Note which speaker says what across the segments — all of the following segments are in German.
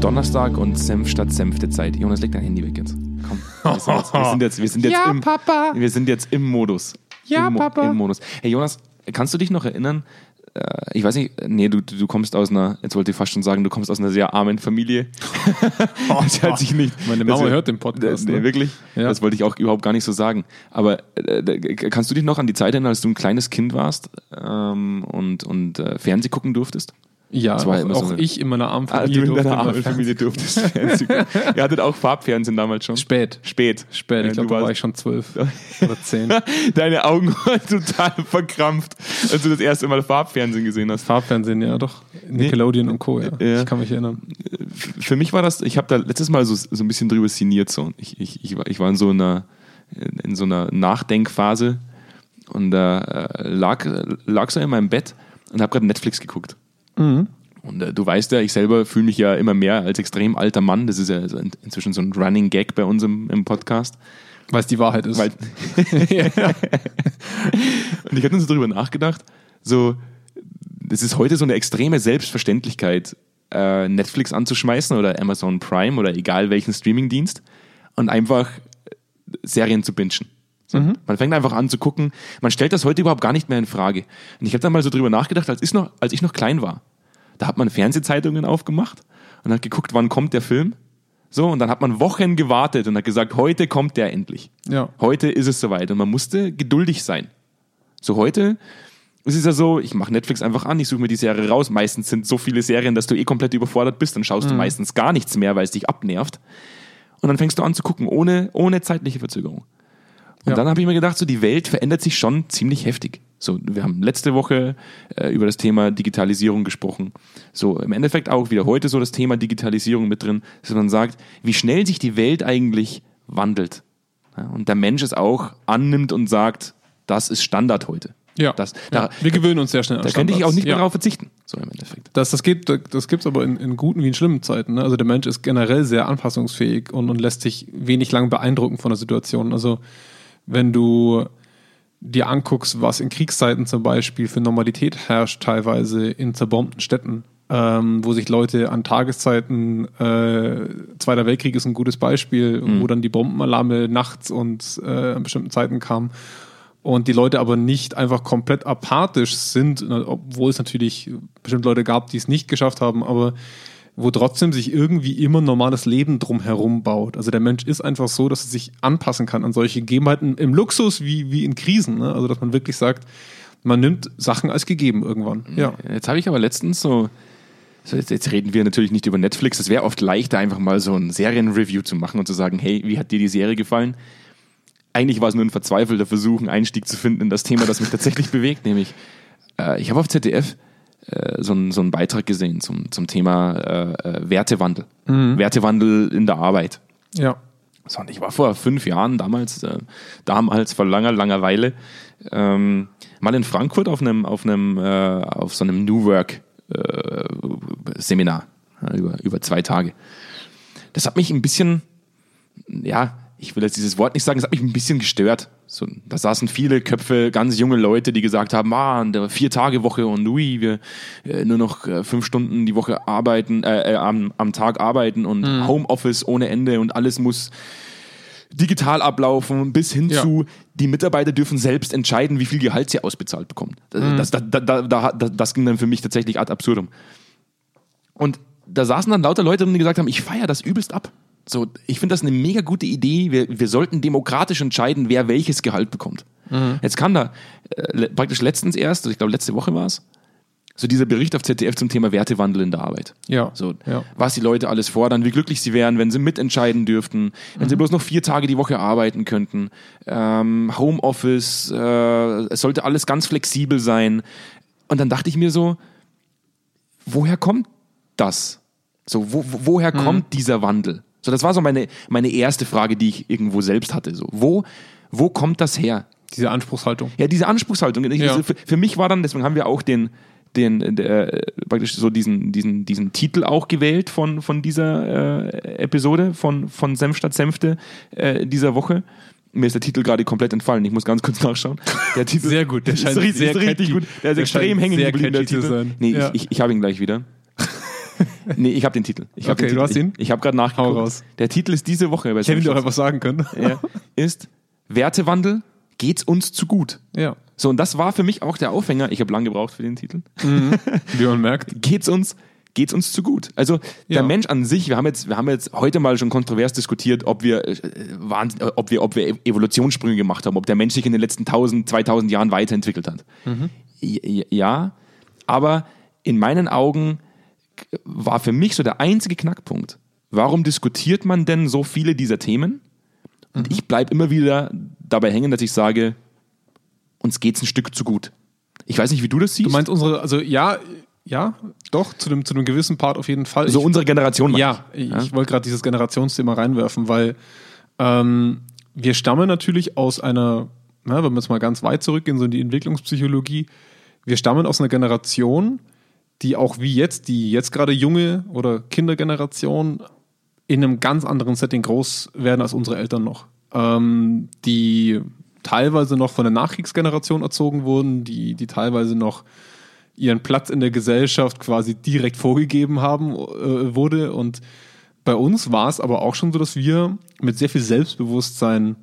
Speaker 1: Donnerstag und Senf statt Senfte Zeit. Jonas, leg dein Handy weg jetzt. Komm, wir sind jetzt, wir sind
Speaker 2: Ja,
Speaker 1: im,
Speaker 2: Papa.
Speaker 1: Wir sind jetzt im Modus.
Speaker 2: Ja,
Speaker 1: Im, Mo-
Speaker 2: Papa.
Speaker 1: Im Modus. Hey Jonas, kannst du dich noch erinnern? Äh, Ich weiß nicht, nee, du, du kommst aus einer, jetzt wollte ich fast schon sagen, du kommst aus einer sehr armen Familie. das hört sich nicht.
Speaker 2: Meine
Speaker 1: das
Speaker 2: Mama
Speaker 1: hört-
Speaker 2: hört den Podcast,
Speaker 1: Nee,
Speaker 2: ne?
Speaker 1: wirklich?
Speaker 2: Ja.
Speaker 1: Das wollte ich auch überhaupt gar nicht so sagen. Aber äh, äh, kannst du dich noch an die Zeit erinnern, als du ein kleines Kind warst ähm, und, und äh, Fernseh gucken durftest?
Speaker 2: Ja,
Speaker 1: war
Speaker 2: auch, auch ich in meiner armen
Speaker 1: Ah,
Speaker 2: Familie
Speaker 1: du in
Speaker 2: durfte
Speaker 1: deiner
Speaker 2: mal
Speaker 1: armen
Speaker 2: Fernsehen-
Speaker 1: Familie durftest Fernsehen. Ihr hattet auch Farbfernsehen damals schon?
Speaker 2: Spät.
Speaker 1: Spät.
Speaker 2: Spät, ich glaube, da war ich schon zwölf oder zehn.
Speaker 1: Deine Augen waren total verkrampft, als du das erste Mal Farbfernsehen gesehen hast.
Speaker 2: Farbfernsehen, ja doch. Nickelodeon und Co. Ja.
Speaker 1: Ja.
Speaker 2: Ich kann mich erinnern.
Speaker 1: Für mich war das, ich habe da letztes Mal so, so ein bisschen drüber sinniert. So. Ich, ich, ich, war, ich war in so einer, in so einer Nachdenkphase und da äh, lag, lag so in meinem Bett und habe gerade Netflix geguckt. Und äh, du weißt ja, ich selber fühle mich ja immer mehr als extrem alter Mann. Das ist ja in, inzwischen so ein Running Gag bei uns im, im Podcast.
Speaker 2: Weil es die Wahrheit ist.
Speaker 1: Weil, und ich habe dann so drüber nachgedacht, so, das ist heute so eine extreme Selbstverständlichkeit, äh, Netflix anzuschmeißen oder Amazon Prime oder egal welchen Streamingdienst und einfach Serien zu bingen. So. Man fängt einfach an zu gucken. Man stellt das heute überhaupt gar nicht mehr in Frage. Und ich habe dann mal so drüber nachgedacht, als ich noch, als ich noch klein war. Da hat man Fernsehzeitungen aufgemacht und hat geguckt, wann kommt der Film. So, und dann hat man Wochen gewartet und hat gesagt, heute kommt der endlich.
Speaker 2: Ja.
Speaker 1: Heute ist es soweit und man musste geduldig sein. So heute es ist ja so, ich mache Netflix einfach an, ich suche mir die Serie raus. Meistens sind so viele Serien, dass du eh komplett überfordert bist, dann schaust du meistens gar nichts mehr, weil es dich abnervt. Und dann fängst du an zu gucken, ohne, ohne zeitliche Verzögerung. Und
Speaker 2: Ja.
Speaker 1: dann habe ich mir gedacht, so die Welt verändert sich schon ziemlich heftig. So, wir haben letzte Woche äh, über das Thema Digitalisierung gesprochen. So, im Endeffekt auch wieder heute so das Thema Digitalisierung mit drin, dass man sagt, wie schnell sich die Welt eigentlich wandelt. Ja, und der Mensch es auch annimmt und sagt, das ist Standard heute.
Speaker 2: Ja.
Speaker 1: Das,
Speaker 2: ja.
Speaker 1: da,
Speaker 2: Wir gewöhnen uns sehr schnell an
Speaker 1: da könnte ich auch
Speaker 2: Standards.
Speaker 1: nicht mehr
Speaker 2: ja.
Speaker 1: darauf verzichten. So im Endeffekt.
Speaker 2: Das, das, das gibt es aber in, in guten wie in schlimmen Zeiten. Ne? Also der Mensch ist generell sehr anpassungsfähig und, und lässt sich wenig lang beeindrucken von der Situation. Also wenn du dir anguckst, was in Kriegszeiten zum Beispiel für Normalität herrscht, teilweise in zerbombten Städten, ähm, wo sich Leute an Tageszeiten, äh, Zweiter Weltkrieg ist ein gutes Beispiel, wo dann die Bombenalarme nachts und äh, an bestimmten Zeiten kamen und die Leute aber nicht einfach komplett apathisch sind, obwohl es natürlich bestimmt Leute gab, die es nicht geschafft haben, aber wo trotzdem sich irgendwie immer ein normales Leben drumherum baut. Also der Mensch ist einfach so, dass er sich anpassen kann an solche Gegebenheiten im Luxus wie, wie in Krisen. Ne? Also dass man wirklich sagt, man nimmt Sachen als gegeben irgendwann. Ja.
Speaker 1: Jetzt habe ich aber letztens so, so jetzt, jetzt reden wir natürlich nicht über Netflix. Es wäre oft leichter, einfach mal so ein Serienreview zu machen und zu sagen, hey, wie hat dir die Serie gefallen? Eigentlich war es nur ein verzweifelter Versuch, einen Einstieg zu finden in das Thema, das mich tatsächlich bewegt, nämlich äh, ich habe auf ZDF so, einen, so einen Beitrag gesehen zum, zum Thema äh, äh, Wertewandel. Wertewandel in der Arbeit.
Speaker 2: Ja.
Speaker 1: So, und ich war vor fünf Jahren damals, äh, damals vor langer, langer Weile, ähm, mal in Frankfurt auf einem, auf einem, äh, auf so einem New Work äh, Seminar über, über zwei Tage. Das hat mich ein bisschen, ja, ich will jetzt dieses Wort nicht sagen, es hat mich ein bisschen gestört. So, da saßen viele Köpfe, ganz junge Leute, die gesagt haben, ah, in der Vier-Tage-Woche und ui, wir äh, nur noch äh, fünf Stunden die Woche arbeiten, äh, äh, am, am Tag arbeiten und Homeoffice ohne Ende und alles muss digital ablaufen, bis hin
Speaker 2: Ja.
Speaker 1: zu, die Mitarbeiter dürfen selbst entscheiden, wie viel Gehalt sie ausbezahlt bekommen. Das, das, da, da, da, da, das ging dann für mich tatsächlich ad absurdum. Und da saßen dann lauter Leute drin, die gesagt haben, ich feiere das übelst ab. So, ich finde das eine mega gute Idee. Wir, wir sollten demokratisch entscheiden, wer welches Gehalt bekommt. Jetzt kam da äh, praktisch letztens erst, also ich glaube letzte Woche war es, so dieser Bericht auf ZDF zum Thema Wertewandel in der Arbeit.
Speaker 2: Ja.
Speaker 1: So,
Speaker 2: Ja.
Speaker 1: was die Leute alles fordern, wie glücklich sie wären, wenn sie mitentscheiden dürften, wenn sie bloß noch vier Tage die Woche arbeiten könnten. Ähm, Homeoffice, äh, es sollte alles ganz flexibel sein. Und dann dachte ich mir so, woher kommt das? So, wo, wo- woher kommt dieser Wandel? So, das war so meine, meine erste Frage, die ich irgendwo selbst hatte. So, wo, wo kommt das her?
Speaker 2: Diese Anspruchshaltung.
Speaker 1: Ja, diese Anspruchshaltung. Ich-
Speaker 2: Ja.
Speaker 1: Für, für mich war dann, deswegen haben wir auch den, den äh, praktisch so diesen, diesen, diesen Titel auch gewählt von, von dieser äh, Episode von, von Senf statt Senfte äh, dieser Woche. Mir ist der Titel gerade komplett entfallen. Ich muss ganz kurz nachschauen. Der Titel
Speaker 2: Sehr gut, der
Speaker 1: ist
Speaker 2: scheint
Speaker 1: richtig,
Speaker 2: sehr
Speaker 1: ist richtig
Speaker 2: catchy.
Speaker 1: gut. Der ist
Speaker 2: Der
Speaker 1: extrem hängen geblieben, der Titel.
Speaker 2: sein.
Speaker 1: Nee,
Speaker 2: Ja.
Speaker 1: ich, ich, ich habe ihn gleich wieder. Nee, ich habe den Titel. Ich
Speaker 2: Okay,
Speaker 1: den
Speaker 2: du
Speaker 1: Titel.
Speaker 2: hast ihn?
Speaker 1: Ich, ich habe gerade nachgeguckt.
Speaker 2: Hau raus.
Speaker 1: Der Titel ist diese Woche.
Speaker 2: Ich hätte doch
Speaker 1: Simpsons.
Speaker 2: einfach sagen können.
Speaker 1: ja, ist Wertewandel, geht's uns zu gut?
Speaker 2: Ja.
Speaker 1: So, und das war für mich auch der Aufhänger. Ich habe lange gebraucht für den Titel.
Speaker 2: Wie man merkt.
Speaker 1: Geht's uns, geht's uns zu gut? Also der
Speaker 2: Ja.
Speaker 1: Mensch an sich, wir haben jetzt, wir haben jetzt heute mal schon kontrovers diskutiert, ob wir, äh, Wahnsinn, äh, ob wir, ob wir Evolutionssprünge gemacht haben, ob der Mensch sich in den letzten 1000, 2000 Jahren weiterentwickelt hat. Ja, ja, aber in meinen Augen war für mich so der einzige Knackpunkt. Warum diskutiert man denn so viele dieser Themen? Und ich bleibe immer wieder dabei hängen, dass ich sage, uns geht's ein Stück zu gut. Ich weiß nicht, wie du das siehst.
Speaker 2: Du meinst unsere, also ja, ja, doch, zu dem, zu einem gewissen Part auf jeden Fall.
Speaker 1: so
Speaker 2: Ich-
Speaker 1: unsere Generation.
Speaker 2: Ja,
Speaker 1: ich.
Speaker 2: ich, wollte gerade dieses Generationsthema reinwerfen, weil ähm, wir stammen natürlich aus einer, na, wenn wir jetzt mal ganz weit zurückgehen, so in die Entwicklungspsychologie, wir stammen aus einer Generation, die auch wie jetzt, die jetzt gerade junge oder Kindergeneration in einem ganz anderen Setting groß werden als unsere Eltern noch. Ähm, die teilweise noch von der Nachkriegsgeneration erzogen wurden, die, die teilweise noch ihren Platz in der Gesellschaft quasi direkt vorgegeben haben äh, wurde. Und bei uns war es aber auch schon so, dass wir mit sehr viel Selbstbewusstsein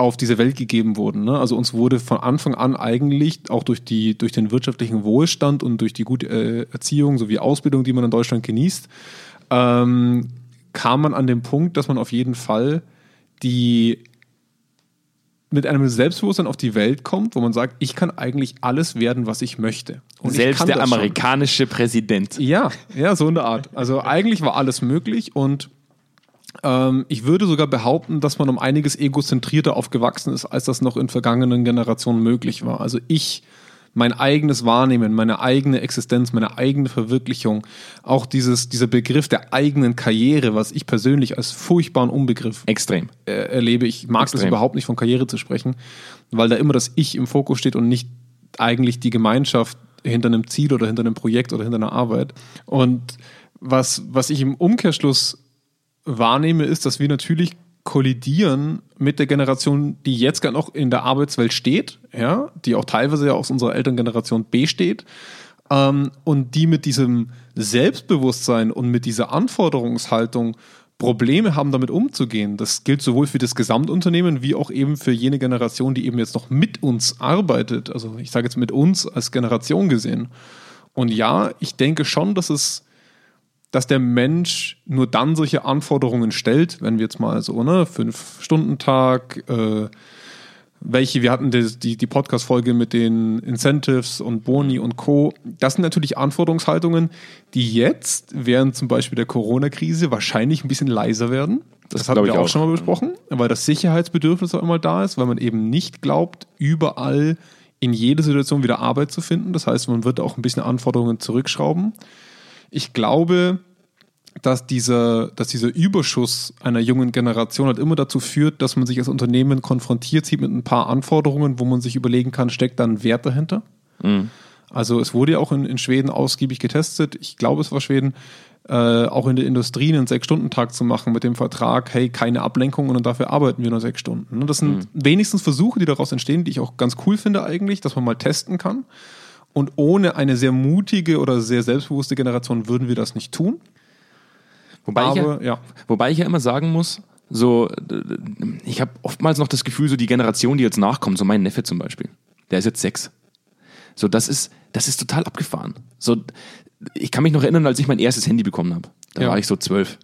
Speaker 2: auf diese Welt gegeben wurden. Ne? Also uns wurde von Anfang an eigentlich auch durch, die, durch den wirtschaftlichen Wohlstand und durch die gute äh, Erziehung sowie Ausbildung, die man in Deutschland genießt, ähm, kam man an den Punkt, dass man auf jeden Fall die mit einem Selbstbewusstsein auf die Welt kommt, wo man sagt, ich kann eigentlich alles werden, was ich möchte. Und ich
Speaker 1: Selbst
Speaker 2: kann
Speaker 1: der
Speaker 2: das schon.
Speaker 1: amerikanische Präsident.
Speaker 2: Ja, ja, so in der Art. Also eigentlich war alles möglich und ähm, ich würde sogar behaupten, dass man um einiges egozentrierter aufgewachsen ist, als das noch in vergangenen Generationen möglich war. Also ich, mein eigenes Wahrnehmen, meine eigene Existenz, meine eigene Verwirklichung, auch dieses, dieser Begriff der eigenen Karriere, was ich persönlich als furchtbaren Unbegriff
Speaker 1: Extrem.
Speaker 2: äh, erlebe. Ich mag das
Speaker 1: Extrem.
Speaker 2: überhaupt nicht von Karriere zu sprechen, weil da immer das Ich im Fokus steht und nicht eigentlich die Gemeinschaft hinter einem Ziel oder hinter einem Projekt oder hinter einer Arbeit. Und was, was ich im Umkehrschluss wahrnehme, ist, dass wir natürlich kollidieren mit der Generation, die jetzt gar noch in der Arbeitswelt steht, ja, die auch teilweise ja aus unserer Elterngeneration besteht, ähm, und die mit diesem Selbstbewusstsein und mit dieser Anforderungshaltung Probleme haben, damit umzugehen. Das gilt sowohl für das Gesamtunternehmen wie auch eben für jene Generation, die eben jetzt noch mit uns arbeitet. Also ich sage jetzt mit uns als Generation gesehen. Und ja, ich denke schon, dass es dass der Mensch nur dann solche Anforderungen stellt, wenn wir jetzt mal so, ne, Fünf-Stunden-Tag, äh, welche, wir hatten die, die, die Podcast-Folge mit den Incentives und Boni und Co. Das sind natürlich Anforderungshaltungen, die jetzt während zum Beispiel der Corona-Krise wahrscheinlich ein bisschen leiser werden. Das,
Speaker 1: Das
Speaker 2: hatten wir auch
Speaker 1: auch.
Speaker 2: schon mal besprochen, weil das Sicherheitsbedürfnis auch immer da ist, weil man eben nicht glaubt, überall in jede Situation wieder Arbeit zu finden. Das heißt, man wird auch ein bisschen Anforderungen zurückschrauben. Ich glaube, dass dieser, dass dieser Überschuss einer jungen Generation halt immer dazu führt, dass man sich als Unternehmen konfrontiert sieht mit ein paar Anforderungen, wo man sich überlegen kann, steckt da ein Wert dahinter? Also es wurde ja auch in, in Schweden ausgiebig getestet, ich glaube es war Schweden, äh, auch in der Industrie einen Sechs-Stunden-Tag zu machen mit dem Vertrag, hey, keine Ablenkungen und dafür arbeiten wir nur sechs Stunden. Ne, Das sind wenigstens Versuche, die daraus entstehen, die ich auch ganz cool finde eigentlich, dass man mal testen kann. Und ohne eine sehr mutige oder sehr selbstbewusste Generation würden wir das nicht tun.
Speaker 1: Wobei, ich ja,
Speaker 2: Aber ja,
Speaker 1: wobei ich ja immer sagen muss, so, ich habe oftmals noch das Gefühl, so die Generation, die jetzt nachkommt, so mein Neffe zum Beispiel, der ist jetzt sechs. So, das ist, das ist total abgefahren. So, ich kann mich noch erinnern, als ich mein erstes Handy bekommen habe. Da
Speaker 2: Ja.
Speaker 1: war ich so zwölf.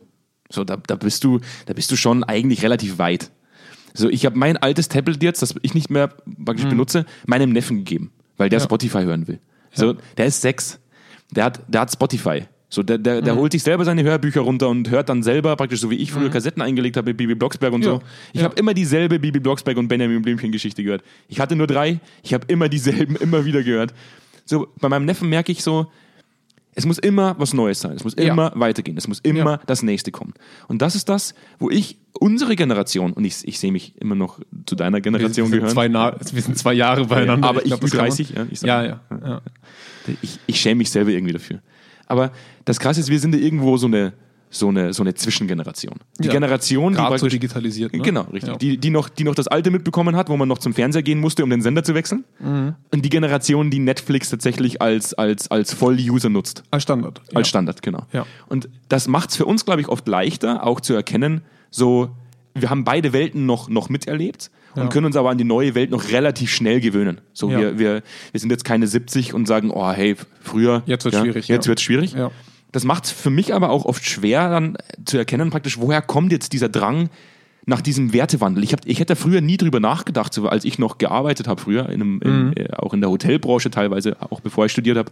Speaker 1: So, da, da bist du, da bist du schon eigentlich relativ weit. So, ich habe mein altes Tablet jetzt, das ich nicht mehr praktisch benutze, meinem Neffen gegeben, weil der
Speaker 2: Mhm. Ja.
Speaker 1: Spotify hören will. So, der ist sechs. Der hat, der hat Spotify. So, der, der,
Speaker 2: Mhm.
Speaker 1: der holt sich selber seine Hörbücher runter und hört dann selber, praktisch so wie ich früher Kassetten eingelegt habe mit Bibi Blocksberg und
Speaker 2: Mhm. Ja.
Speaker 1: so. Ich
Speaker 2: Ja.
Speaker 1: habe immer dieselbe Bibi Blocksberg und Benjamin Blümchen Geschichte gehört. Ich hatte nur drei, ich habe immer dieselben immer wieder gehört. So, bei meinem Neffen merke ich so, es muss immer was Neues sein. Es muss
Speaker 2: Ja.
Speaker 1: immer weitergehen. Es muss immer
Speaker 2: Ja.
Speaker 1: das nächste kommen. Und das ist das, wo ich, unsere Generation, und ich, ich sehe mich immer noch zu deiner
Speaker 2: wir
Speaker 1: Generation
Speaker 2: sind,
Speaker 1: gehören.
Speaker 2: zwei, wir sind zwei Jahre beieinander.
Speaker 1: aber ich,
Speaker 2: glaub,
Speaker 1: bin
Speaker 2: das kann man-
Speaker 1: 30, ja. Ich
Speaker 2: Ja, ja, ja.
Speaker 1: Ich, ich schäme mich selber irgendwie dafür. Aber das Krasse ist, wir sind da irgendwo so eine, so eine, so eine Zwischengeneration. Die
Speaker 2: Ja.
Speaker 1: Generation, die
Speaker 2: Gerade so
Speaker 1: praktisch-
Speaker 2: digitalisiert. Ne?
Speaker 1: Genau, richtig.
Speaker 2: Ja.
Speaker 1: Die, die, noch, die noch das alte mitbekommen hat, wo man noch zum Fernseher gehen musste, um den Sender zu wechseln.
Speaker 2: Mhm.
Speaker 1: Und die Generation, die Netflix tatsächlich als, als, als Voll-User nutzt.
Speaker 2: Als Standard.
Speaker 1: Als
Speaker 2: ja.
Speaker 1: Standard, genau.
Speaker 2: Ja.
Speaker 1: Und das macht es für uns, glaube ich, oft leichter, auch zu erkennen, so, wir haben beide Welten noch, noch miterlebt und
Speaker 2: Ja.
Speaker 1: können uns aber an die neue Welt noch relativ schnell gewöhnen. So,
Speaker 2: Ja.
Speaker 1: wir, wir, wir sind jetzt keine 70 und sagen, oh, hey, früher.
Speaker 2: Jetzt wird's schwierig,
Speaker 1: Jetzt
Speaker 2: ja.
Speaker 1: wird's schwierig.
Speaker 2: Ja.
Speaker 1: Das macht es für mich aber auch oft schwer, dann zu erkennen, praktisch, woher kommt jetzt dieser Drang nach diesem Wertewandel. Ich, hab, ich hätte früher nie drüber nachgedacht, so, als ich noch gearbeitet habe, früher, in einem,
Speaker 2: Mhm.
Speaker 1: in, äh, auch in der Hotelbranche teilweise, auch bevor ich studiert habe,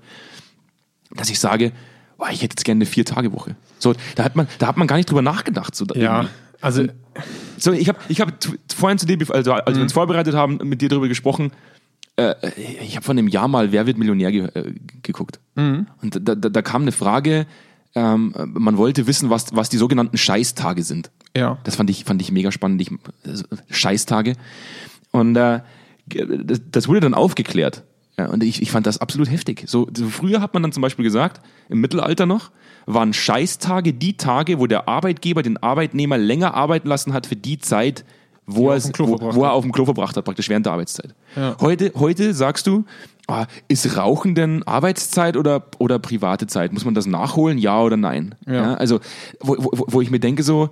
Speaker 1: dass ich sage, boah, ich hätte jetzt gerne eine Vier-Tage-Woche. So, da hat man, da hat man gar nicht drüber nachgedacht. So,
Speaker 2: Ja, also
Speaker 1: so, ich habe ich hab vorhin zu dir, also als wir uns vorbereitet haben, mit dir darüber gesprochen. Äh, ich habe vor einem Jahr mal Wer wird Millionär ge äh, geguckt. Und da, da, da kam eine Frage, ähm, man wollte wissen, was, was die sogenannten Scheißtage sind.
Speaker 2: Ja.
Speaker 1: Das fand ich, fand ich mega spannend. Ich, also, Scheißtage. Und äh, das, das wurde dann aufgeklärt. Ja, und ich, ich fand das absolut heftig. So, so früher hat man dann zum Beispiel gesagt, im Mittelalter noch, waren Scheißtage die Tage, wo der Arbeitgeber den Arbeitnehmer länger arbeiten lassen hat für die Zeit, wo, er,
Speaker 2: auf dem Klo
Speaker 1: wo,
Speaker 2: verbracht
Speaker 1: wo er
Speaker 2: hat.
Speaker 1: auf dem Klo verbracht hat, praktisch während der Arbeitszeit.
Speaker 2: Ja.
Speaker 1: Heute, heute sagst du, ah, ist Rauchen denn Arbeitszeit oder, oder private Zeit? Muss man das nachholen, ja oder nein?
Speaker 2: Ja.
Speaker 1: also, wo, wo, wo ich mir denke, so,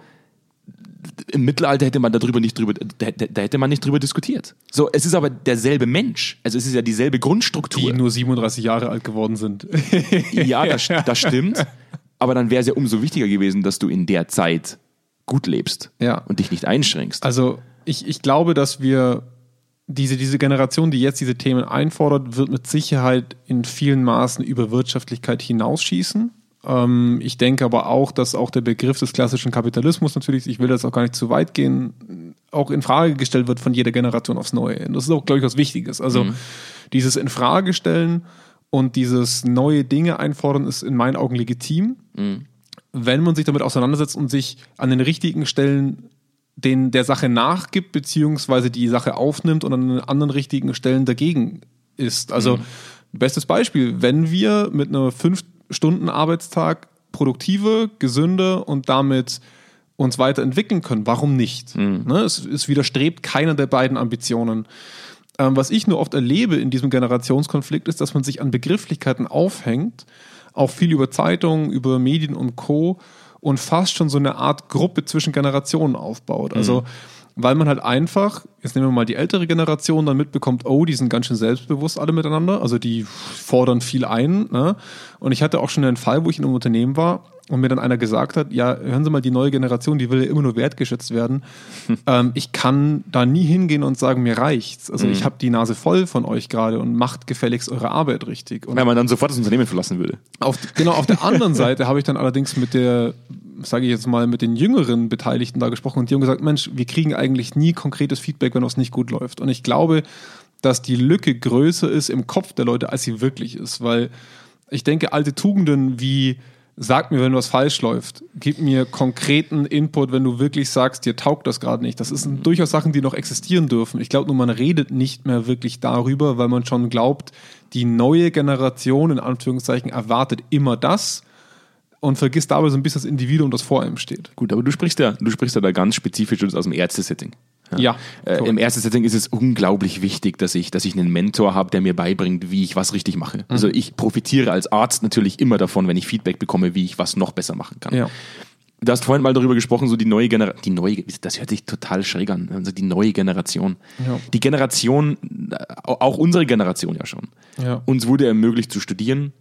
Speaker 1: im Mittelalter hätte man darüber nicht drüber, da, da, hätte man nicht drüber diskutiert. So, es ist aber derselbe Mensch. Also es ist ja dieselbe
Speaker 2: die
Speaker 1: Grundstruktur.
Speaker 2: nur 37 Jahre alt geworden sind.
Speaker 1: Ja, das, das stimmt. Aber dann wäre es ja umso wichtiger gewesen, dass du in der Zeit gut lebst
Speaker 2: Ja.
Speaker 1: und dich nicht einschränkst.
Speaker 2: Also ich, ich glaube, dass wir diese, diese Generation, die jetzt diese Themen einfordert, wird mit Sicherheit in vielen Maßen über Wirtschaftlichkeit hinausschießen. Ähm, ich denke aber auch, dass auch der Begriff des klassischen Kapitalismus natürlich, ich will das auch gar nicht zu weit gehen, auch in Frage gestellt wird von jeder Generation aufs Neue. Und das ist auch, glaube ich, was Wichtiges. Also dieses Infragestellen und dieses neue Dinge einfordern ist in meinen Augen legitim wenn man sich damit auseinandersetzt und sich an den richtigen Stellen den, der Sache nachgibt, beziehungsweise die Sache aufnimmt und an den anderen richtigen Stellen dagegen ist. Also, bestes Beispiel, wenn wir mit einer fünf Stunden Arbeitstag produktiver, gesünder und damit uns weiterentwickeln können, warum nicht? Ne? Es, es widerstrebt keiner der beiden Ambitionen. Ähm, was ich nur oft erlebe in diesem Generationskonflikt ist, dass man sich an Begrifflichkeiten aufhängt, auch viel über Zeitungen, über Medien und Co. und fast schon so eine Art Gruppe zwischen Generationen aufbaut. Also, weil man halt einfach, jetzt nehmen wir mal die ältere Generation, dann mitbekommt, oh, die sind ganz schön selbstbewusst alle miteinander, also die fordern viel ein. Ne? Und ich hatte auch schon einen Fall, wo ich in einem Unternehmen war und mir dann einer gesagt hat, ja, hören Sie mal, die neue Generation, die will ja immer nur wertgeschätzt werden. ähm, ich kann da nie hingehen und sagen, mir reicht's. Also ich habe die Nase voll von euch gerade und macht gefälligst eure Arbeit richtig. Und
Speaker 1: Wenn man dann sofort das Unternehmen verlassen würde.
Speaker 2: auf, genau, auf der anderen Seite habe ich dann allerdings mit der, sage ich jetzt mal, mit den jüngeren Beteiligten da gesprochen und die haben gesagt, Mensch, wir kriegen eigentlich nie konkretes Feedback, wenn was nicht gut läuft. Und ich glaube, dass die Lücke größer ist im Kopf der Leute, als sie wirklich ist, weil ich denke, alte Tugenden wie Sag mir, wenn was falsch läuft. Gib mir konkreten Input, wenn du wirklich sagst, dir taugt das gerade nicht. Das sind durchaus Sachen, die noch existieren dürfen. Ich glaube nur, man redet nicht mehr wirklich darüber, weil man schon glaubt, die neue Generation in Anführungszeichen erwartet immer das und vergisst dabei so ein bisschen das Individuum, das vor ihm steht.
Speaker 1: Gut, aber du sprichst ja, du sprichst ja da ganz spezifisch aus dem Ärztesetting.
Speaker 2: Ja,
Speaker 1: Äh, Im
Speaker 2: korrekt.
Speaker 1: Ärztesetting ist es unglaublich wichtig, dass ich, dass ich einen Mentor habe, der mir beibringt, wie ich was richtig mache. Also
Speaker 2: Mhm.
Speaker 1: ich profitiere als Arzt natürlich immer davon, wenn ich Feedback bekomme, wie ich was noch besser machen kann.
Speaker 2: Ja.
Speaker 1: Du hast vorhin mal darüber gesprochen, so die neue Generation, die neue, das hört sich total schräg an, also die neue Generation.
Speaker 2: Ja.
Speaker 1: Die Generation, äh, auch unsere Generation ja schon.
Speaker 2: Ja.
Speaker 1: Uns wurde ermöglicht zu studieren.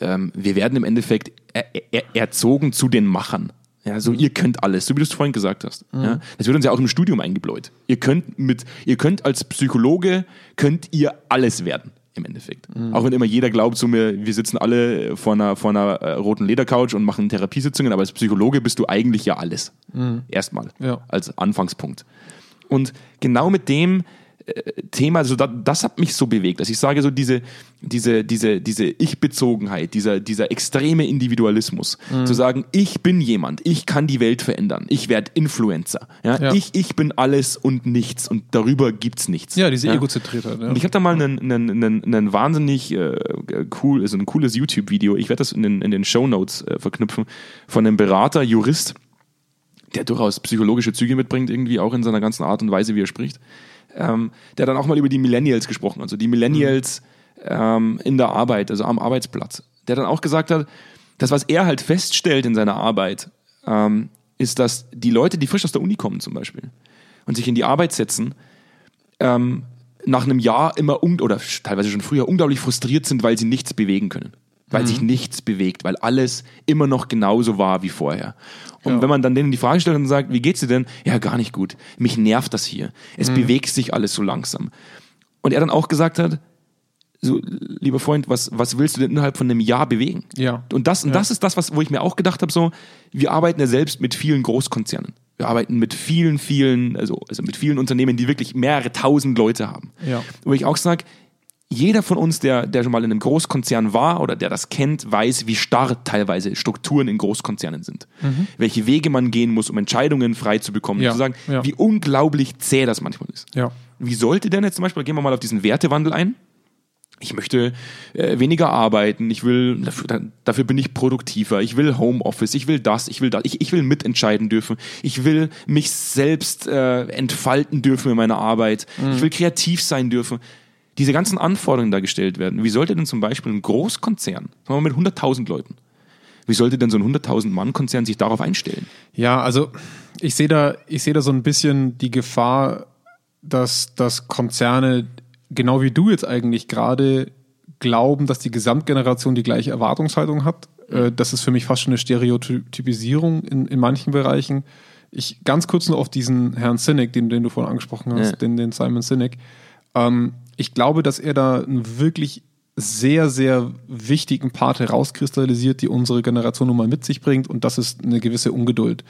Speaker 1: Ähm, wir werden im Endeffekt er, er, erzogen zu den Machern. Ja, so ihr könnt alles, so wie du es vorhin gesagt hast. Ja, das wird uns ja auch im Studium eingebläut. Ihr könnt mit, ihr könnt als Psychologe könnt ihr alles werden im Endeffekt. Auch wenn immer jeder glaubt, so wir, wir sitzen alle vor einer, vor einer äh, roten Ledercouch und machen Therapiesitzungen, aber als Psychologe bist du eigentlich ja alles. Erstmal.
Speaker 2: Ja.
Speaker 1: Als Anfangspunkt. Und genau mit dem Thema, also da, das hat mich so bewegt, dass ich sage, so diese, diese, diese, diese Ich-Bezogenheit, dieser, dieser extreme Individualismus,
Speaker 2: Mhm.
Speaker 1: zu sagen, ich bin jemand, ich kann die Welt verändern, ich werde Influencer, ja?
Speaker 2: Ja.
Speaker 1: Ich, ich bin alles und nichts und darüber gibt's nichts.
Speaker 2: Ja, diese
Speaker 1: ja?
Speaker 2: Egozentriertheit. Ja.
Speaker 1: Und ich habe da mal einen, einen, einen, einen wahnsinnig äh, cool, so ein cooles YouTube-Video. Ich werde das in den, in den Show Notes äh, verknüpfen von einem Berater, Jurist, der durchaus psychologische Züge mitbringt, irgendwie auch in seiner ganzen Art und Weise, wie er spricht. Ähm, der dann auch mal über die Millennials gesprochen, also die Millennials ähm, in der Arbeit, also am Arbeitsplatz. Der dann auch gesagt hat, das, was er halt feststellt in seiner Arbeit, ähm, ist, dass die Leute, die frisch aus der Uni kommen zum Beispiel und sich in die Arbeit setzen, ähm, nach einem Jahr immer oder teilweise schon früher unglaublich frustriert sind, weil sie nichts bewegen können. Weil
Speaker 2: Mhm.
Speaker 1: sich nichts bewegt, weil alles immer noch genauso war wie vorher. Und
Speaker 2: Ja.
Speaker 1: wenn man dann denen die Frage stellt und sagt, wie geht's dir denn? Ja, gar nicht gut. Mich nervt das hier. Es
Speaker 2: Mhm.
Speaker 1: bewegt sich alles so langsam. Und er dann auch gesagt hat, so, lieber Freund, was, was willst du denn innerhalb von einem Jahr bewegen?
Speaker 2: Ja.
Speaker 1: Und das, und
Speaker 2: Ja.
Speaker 1: das ist das, was, wo ich mir auch gedacht habe, so, wir arbeiten ja selbst mit vielen Großkonzernen. Wir arbeiten mit vielen, vielen, also, also mit vielen Unternehmen, die wirklich mehrere tausend Leute haben.
Speaker 2: Ja.
Speaker 1: Wo ich auch sage, jeder von uns, der, der schon mal in einem Großkonzern war oder der das kennt, weiß, wie starr teilweise Strukturen in Großkonzernen sind. Welche Wege man gehen muss, um Entscheidungen frei zu bekommen.
Speaker 2: Mhm. Ja,
Speaker 1: Zu sagen,
Speaker 2: ja.
Speaker 1: wie unglaublich zäh das manchmal ist.
Speaker 2: Ja.
Speaker 1: Wie sollte denn jetzt zum Beispiel, gehen wir mal auf diesen Wertewandel ein. Ich möchte äh, weniger arbeiten, ich will, dafür, dafür bin ich produktiver, ich will Homeoffice, ich will das, ich will das, ich, ich will mitentscheiden dürfen, ich will mich selbst äh, entfalten dürfen in meiner Arbeit, ich will kreativ sein dürfen. Diese ganzen Anforderungen da gestellt werden. Wie sollte denn zum Beispiel ein Großkonzern, sagen wir mal mit 100.000 Leuten, wie sollte denn so ein 100.000 Mann-Konzern sich darauf einstellen?
Speaker 2: Ja, also ich sehe da, ich sehe da so ein bisschen die Gefahr, dass, dass Konzerne, genau wie du jetzt eigentlich gerade, glauben, dass die Gesamtgeneration die gleiche Erwartungshaltung hat. Äh, Das ist für mich fast schon eine Stereotypisierung in, in manchen Bereichen. Ich ganz kurz nur auf diesen Herrn Sinek, den, den du vorhin angesprochen hast,
Speaker 1: Ja.
Speaker 2: den, den Simon Sinek. Ähm, ich glaube, dass er da einen wirklich sehr, sehr wichtigen Part herauskristallisiert, die unsere Generation nun mal mit sich bringt. Und das ist eine gewisse Ungeduld.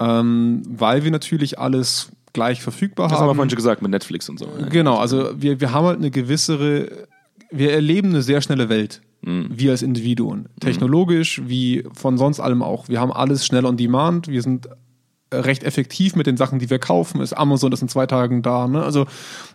Speaker 2: Ähm, weil wir natürlich alles gleich verfügbar
Speaker 1: Das haben wir
Speaker 2: haben.
Speaker 1: vorhin schon gesagt mit Netflix und so.
Speaker 2: Genau, also wir, wir haben halt eine gewissere, wir erleben eine sehr schnelle Welt. Wir als Individuen. Technologisch, wie von sonst allem auch. Wir haben alles schnell on demand. Wir sind recht effektiv mit den Sachen, die wir kaufen. Ist Amazon ist in zwei Tagen da. Ne? Also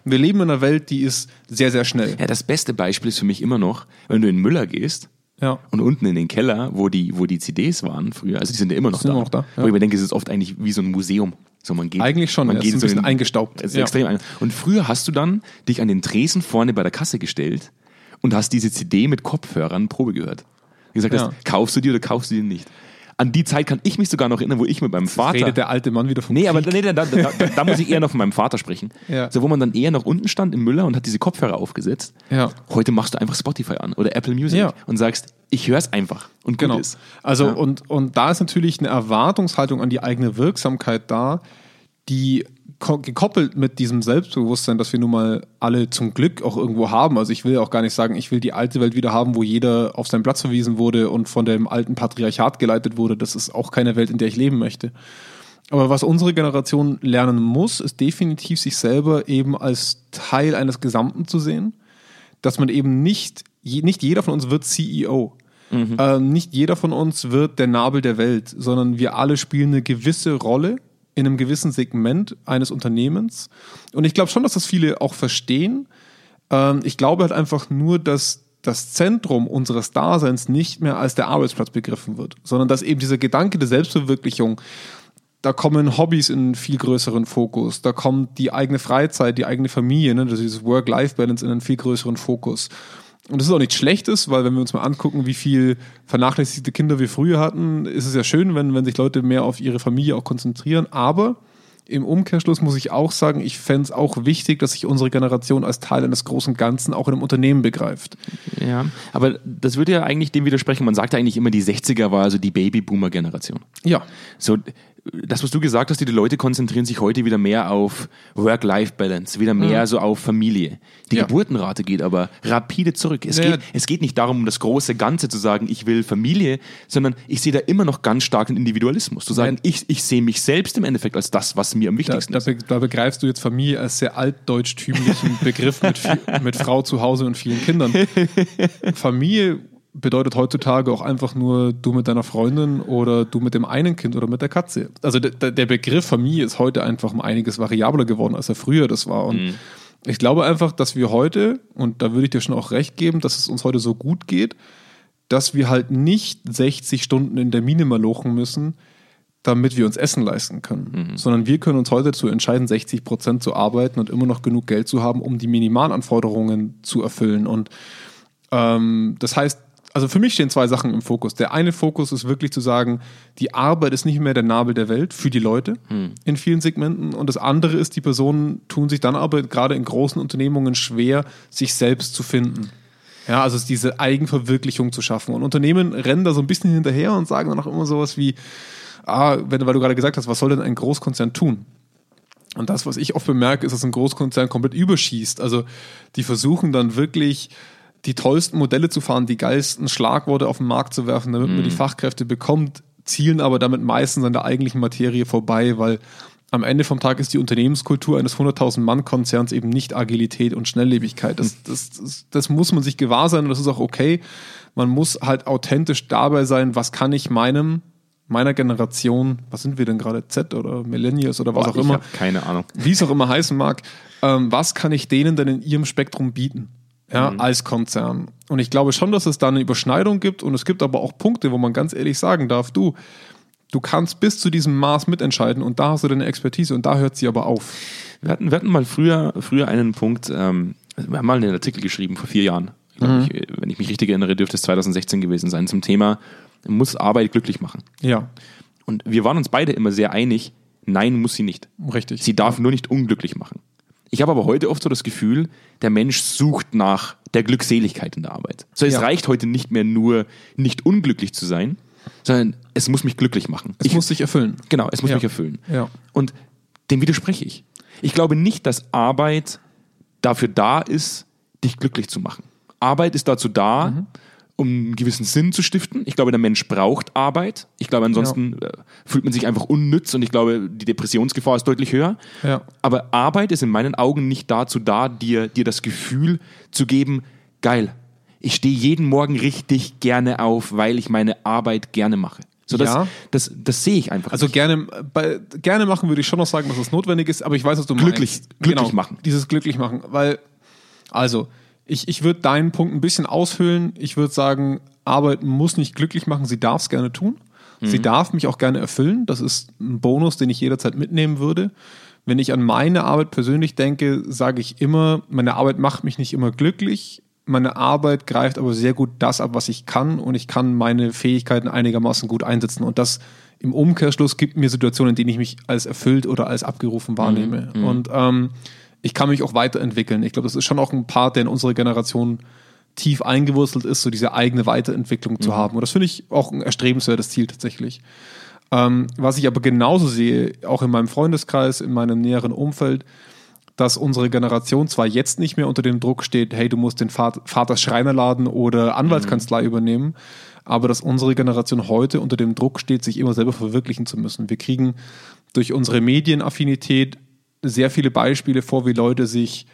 Speaker 2: wir leben in einer Welt, die ist sehr, sehr schnell.
Speaker 1: Ja, das beste Beispiel ist für mich immer noch, wenn du in Müller gehst
Speaker 2: Ja.
Speaker 1: und unten in den Keller, wo die, wo die CDs waren früher, also die sind ja immer noch
Speaker 2: Sind
Speaker 1: da.
Speaker 2: immer noch da, ja.
Speaker 1: Wo ich mir denke, es ist oft eigentlich wie so ein Museum. So, man geht,
Speaker 2: Eigentlich schon,
Speaker 1: man
Speaker 2: ja,
Speaker 1: geht
Speaker 2: ist ein bisschen
Speaker 1: in-
Speaker 2: eingestaubt.
Speaker 1: Es ist
Speaker 2: Ja.
Speaker 1: extrem ein- Und früher hast du dann dich an den Tresen vorne bei der Kasse gestellt und hast diese CD mit Kopfhörern Probe gehört. Wie gesagt,
Speaker 2: Ja.
Speaker 1: hast, kaufst du die oder kaufst du die nicht? An die Zeit kann ich mich sogar noch erinnern, wo ich mit meinem Vater.
Speaker 2: Redet der alte Mann wieder vom
Speaker 1: Nee, aber nee, da, da, da, da muss ich eher noch von meinem Vater sprechen.
Speaker 2: Ja.
Speaker 1: So, wo man dann eher noch unten stand im Müller und hat diese Kopfhörer aufgesetzt.
Speaker 2: Ja.
Speaker 1: Heute machst du einfach Spotify an oder Apple Music
Speaker 2: Ja.
Speaker 1: und sagst, ich höre es einfach und gut
Speaker 2: Genau.
Speaker 1: ist.
Speaker 2: Also
Speaker 1: Ja.
Speaker 2: und, und da ist natürlich eine Erwartungshaltung an die eigene Wirksamkeit da, die gekoppelt mit diesem Selbstbewusstsein, das wir nun mal alle zum Glück auch irgendwo haben. Also ich will auch gar nicht sagen, ich will die alte Welt wieder haben, wo jeder auf seinen Platz verwiesen wurde und von dem alten Patriarchat geleitet wurde. Das ist auch keine Welt, in der ich leben möchte. Aber was unsere Generation lernen muss, ist definitiv sich selber eben als Teil eines Gesamten zu sehen, dass man eben nicht, nicht jeder von uns wird CEO. Ähm, nicht jeder von uns wird der Nabel der Welt, sondern wir alle spielen eine gewisse Rolle in einem gewissen Segment eines Unternehmens. Und ich glaube schon, dass das viele auch verstehen. Ähm, ich glaube halt einfach nur, dass das Zentrum unseres Daseins nicht mehr als der Arbeitsplatz begriffen wird, sondern dass eben dieser Gedanke der Selbstverwirklichung, da kommen Hobbys in einen viel größeren Fokus, da kommt die eigene Freizeit, die eigene Familie, ne, dieses Work-Life-Balance in einen viel größeren Fokus. Und das ist auch nichts Schlechtes, weil wenn wir uns mal angucken, wie viel vernachlässigte Kinder wir früher hatten, ist es ja schön, wenn, wenn sich Leute mehr auf ihre Familie auch konzentrieren. Aber im Umkehrschluss muss ich auch sagen, ich fände es auch wichtig, dass sich unsere Generation als Teil eines großen Ganzen auch in einem Unternehmen begreift.
Speaker 1: Ja, aber das würde ja eigentlich dem widersprechen. Man sagt ja eigentlich immer, die 60er war also die Babyboomer-Generation.
Speaker 2: Ja,
Speaker 1: So, das, was du gesagt hast, die Leute konzentrieren sich heute wieder mehr auf Work-Life-Balance, wieder mehr so auf Familie. Die
Speaker 2: Mhm. Ja.
Speaker 1: Geburtenrate geht aber rapide zurück. Es,
Speaker 2: Ja,
Speaker 1: geht, es geht nicht darum, um das große Ganze zu sagen, ich will Familie, sondern ich sehe da immer noch ganz stark den Individualismus. Zu sagen,
Speaker 2: Nein.
Speaker 1: ich, ich sehe mich selbst im Endeffekt als das, was mir am
Speaker 2: da,
Speaker 1: wichtigsten
Speaker 2: da,
Speaker 1: ist.
Speaker 2: be, da begreifst du jetzt Familie als sehr altdeutsch-tümlichen Begriff mit, mit Frau zu Hause und vielen Kindern. Familie bedeutet heutzutage auch einfach nur du mit deiner Freundin oder du mit dem einen Kind oder mit der Katze. Also der, der Begriff Familie ist heute einfach um einiges variabler geworden, als er früher das war. Und Ich glaube einfach, dass wir heute, und da würde ich dir schon auch recht geben, dass es uns heute so gut geht, dass wir halt nicht 60 Stunden in der Mine malochen müssen, damit wir uns Essen leisten können, mhm. sondern wir können uns heute dazu entscheiden, 60 Prozent zu arbeiten und immer noch genug Geld zu haben, um die Minimalanforderungen zu erfüllen. Und ähm, das heißt, also für mich stehen zwei Sachen im Fokus. Der eine Fokus ist wirklich zu sagen, die Arbeit ist nicht mehr der Nabel der Welt für die Leute hm. in vielen Segmenten. Und das andere ist, die Personen tun sich dann aber gerade in großen Unternehmungen schwer, sich selbst zu finden. Ja, also diese Eigenverwirklichung zu schaffen. Und Unternehmen rennen da so ein bisschen hinterher und sagen dann auch immer sowas wie, ah, wenn, weil du gerade gesagt hast, was soll denn ein Großkonzern tun? Und das, was ich oft bemerke, ist, dass ein Großkonzern komplett überschießt. Also die versuchen dann wirklich die tollsten Modelle zu fahren, die geilsten Schlagworte auf den Markt zu werfen, damit mhm. man die mhm. Fachkräfte bekommt, zielen aber damit meistens an der eigentlichen Materie vorbei, weil am Ende vom Tag ist die Unternehmenskultur eines 100.000 Mann-Konzerns eben nicht Agilität und Schnelllebigkeit. Das, das, das, das, muss man sich gewahr sein und das ist auch okay. Man muss halt authentisch dabei sein, was kann ich meinem, meiner Generation, was sind wir denn gerade, Z oder Millennials oder was Boah, auch immer.
Speaker 1: keine Ahnung.
Speaker 2: Wie es auch immer heißen mag, ähm, was kann ich denen denn in ihrem Spektrum bieten? Ja, mhm. als Konzern. Und ich glaube schon, dass es da eine Überschneidung gibt und es gibt aber auch Punkte, wo man ganz ehrlich sagen darf, du, du kannst bis zu diesem Maß mitentscheiden und da hast du deine Expertise und da hört sie aber auf.
Speaker 1: Wir hatten, wir hatten mal früher, früher einen Punkt, ähm, wir haben mal einen Artikel geschrieben vor vier Jahren. Mhm. Ich, wenn ich mich richtig erinnere, dürfte es 2016 gewesen sein, zum Thema, muss Arbeit glücklich machen.
Speaker 2: Ja.
Speaker 1: Und wir waren uns beide immer sehr einig, nein, muss sie nicht.
Speaker 2: Richtig.
Speaker 1: Sie darf nur nicht unglücklich machen. Ich habe aber heute oft so das Gefühl, der Mensch sucht nach der Glückseligkeit in der Arbeit. So, es ja. reicht heute nicht mehr nur, nicht unglücklich zu sein, sondern es muss mich glücklich machen.
Speaker 2: Es ich, muss sich erfüllen.
Speaker 1: Genau, es muss ja. mich erfüllen.
Speaker 2: Ja.
Speaker 1: Und dem widerspreche ich. Ich glaube nicht, dass Arbeit dafür da ist, dich glücklich zu machen. Arbeit ist dazu da, mhm um einen gewissen Sinn zu stiften. Ich glaube, der Mensch braucht Arbeit. Ich glaube, ansonsten ja. Äh, fühlt man sich einfach unnütz und ich glaube, die Depressionsgefahr ist deutlich höher.
Speaker 2: Ja.
Speaker 1: Aber Arbeit ist in meinen Augen nicht dazu da, dir, dir das Gefühl zu geben, geil, ich stehe jeden Morgen richtig gerne auf, weil ich meine Arbeit gerne mache. So, das, ja. das, das sehe ich einfach.
Speaker 2: Also nicht. gerne, bei, gerne machen würde ich schon noch sagen, dass es notwendig ist, aber ich weiß, was du
Speaker 1: glücklich,
Speaker 2: meinst.
Speaker 1: Glücklich genau, machen.
Speaker 2: Dieses glücklich machen, weil, also, ich, ich würde deinen Punkt ein bisschen aushöhlen. Ich würde sagen, Arbeiten muss nicht glücklich machen, sie darf es gerne tun. Mhm. Sie darf mich auch gerne erfüllen. Das ist ein Bonus, den ich jederzeit mitnehmen würde. Wenn ich an meine Arbeit persönlich denke, sage ich immer, meine Arbeit macht mich nicht immer glücklich. Meine Arbeit greift aber sehr gut das ab, was ich kann und ich kann meine Fähigkeiten einigermaßen gut einsetzen. Und das im Umkehrschluss gibt mir Situationen, in denen ich mich als erfüllt oder als abgerufen wahrnehme. Mhm. Und ähm, ich kann mich auch weiterentwickeln. Ich glaube, das ist schon auch ein Part, der in unserer Generation tief eingewurzelt ist, so diese eigene Weiterentwicklung zu mhm. haben. Und das finde ich auch ein erstrebenswertes Ziel tatsächlich. Ähm, was ich aber genauso sehe, auch in meinem Freundeskreis, in meinem näheren Umfeld, dass unsere Generation zwar jetzt nicht mehr unter dem Druck steht, hey, du musst den Vaters Schreinerladen oder Anwaltskanzlei mhm. übernehmen, aber dass unsere Generation heute unter dem Druck steht, sich immer selber verwirklichen zu müssen. Wir kriegen durch unsere Medienaffinität sehr viele Beispiele vor, wie Leute sich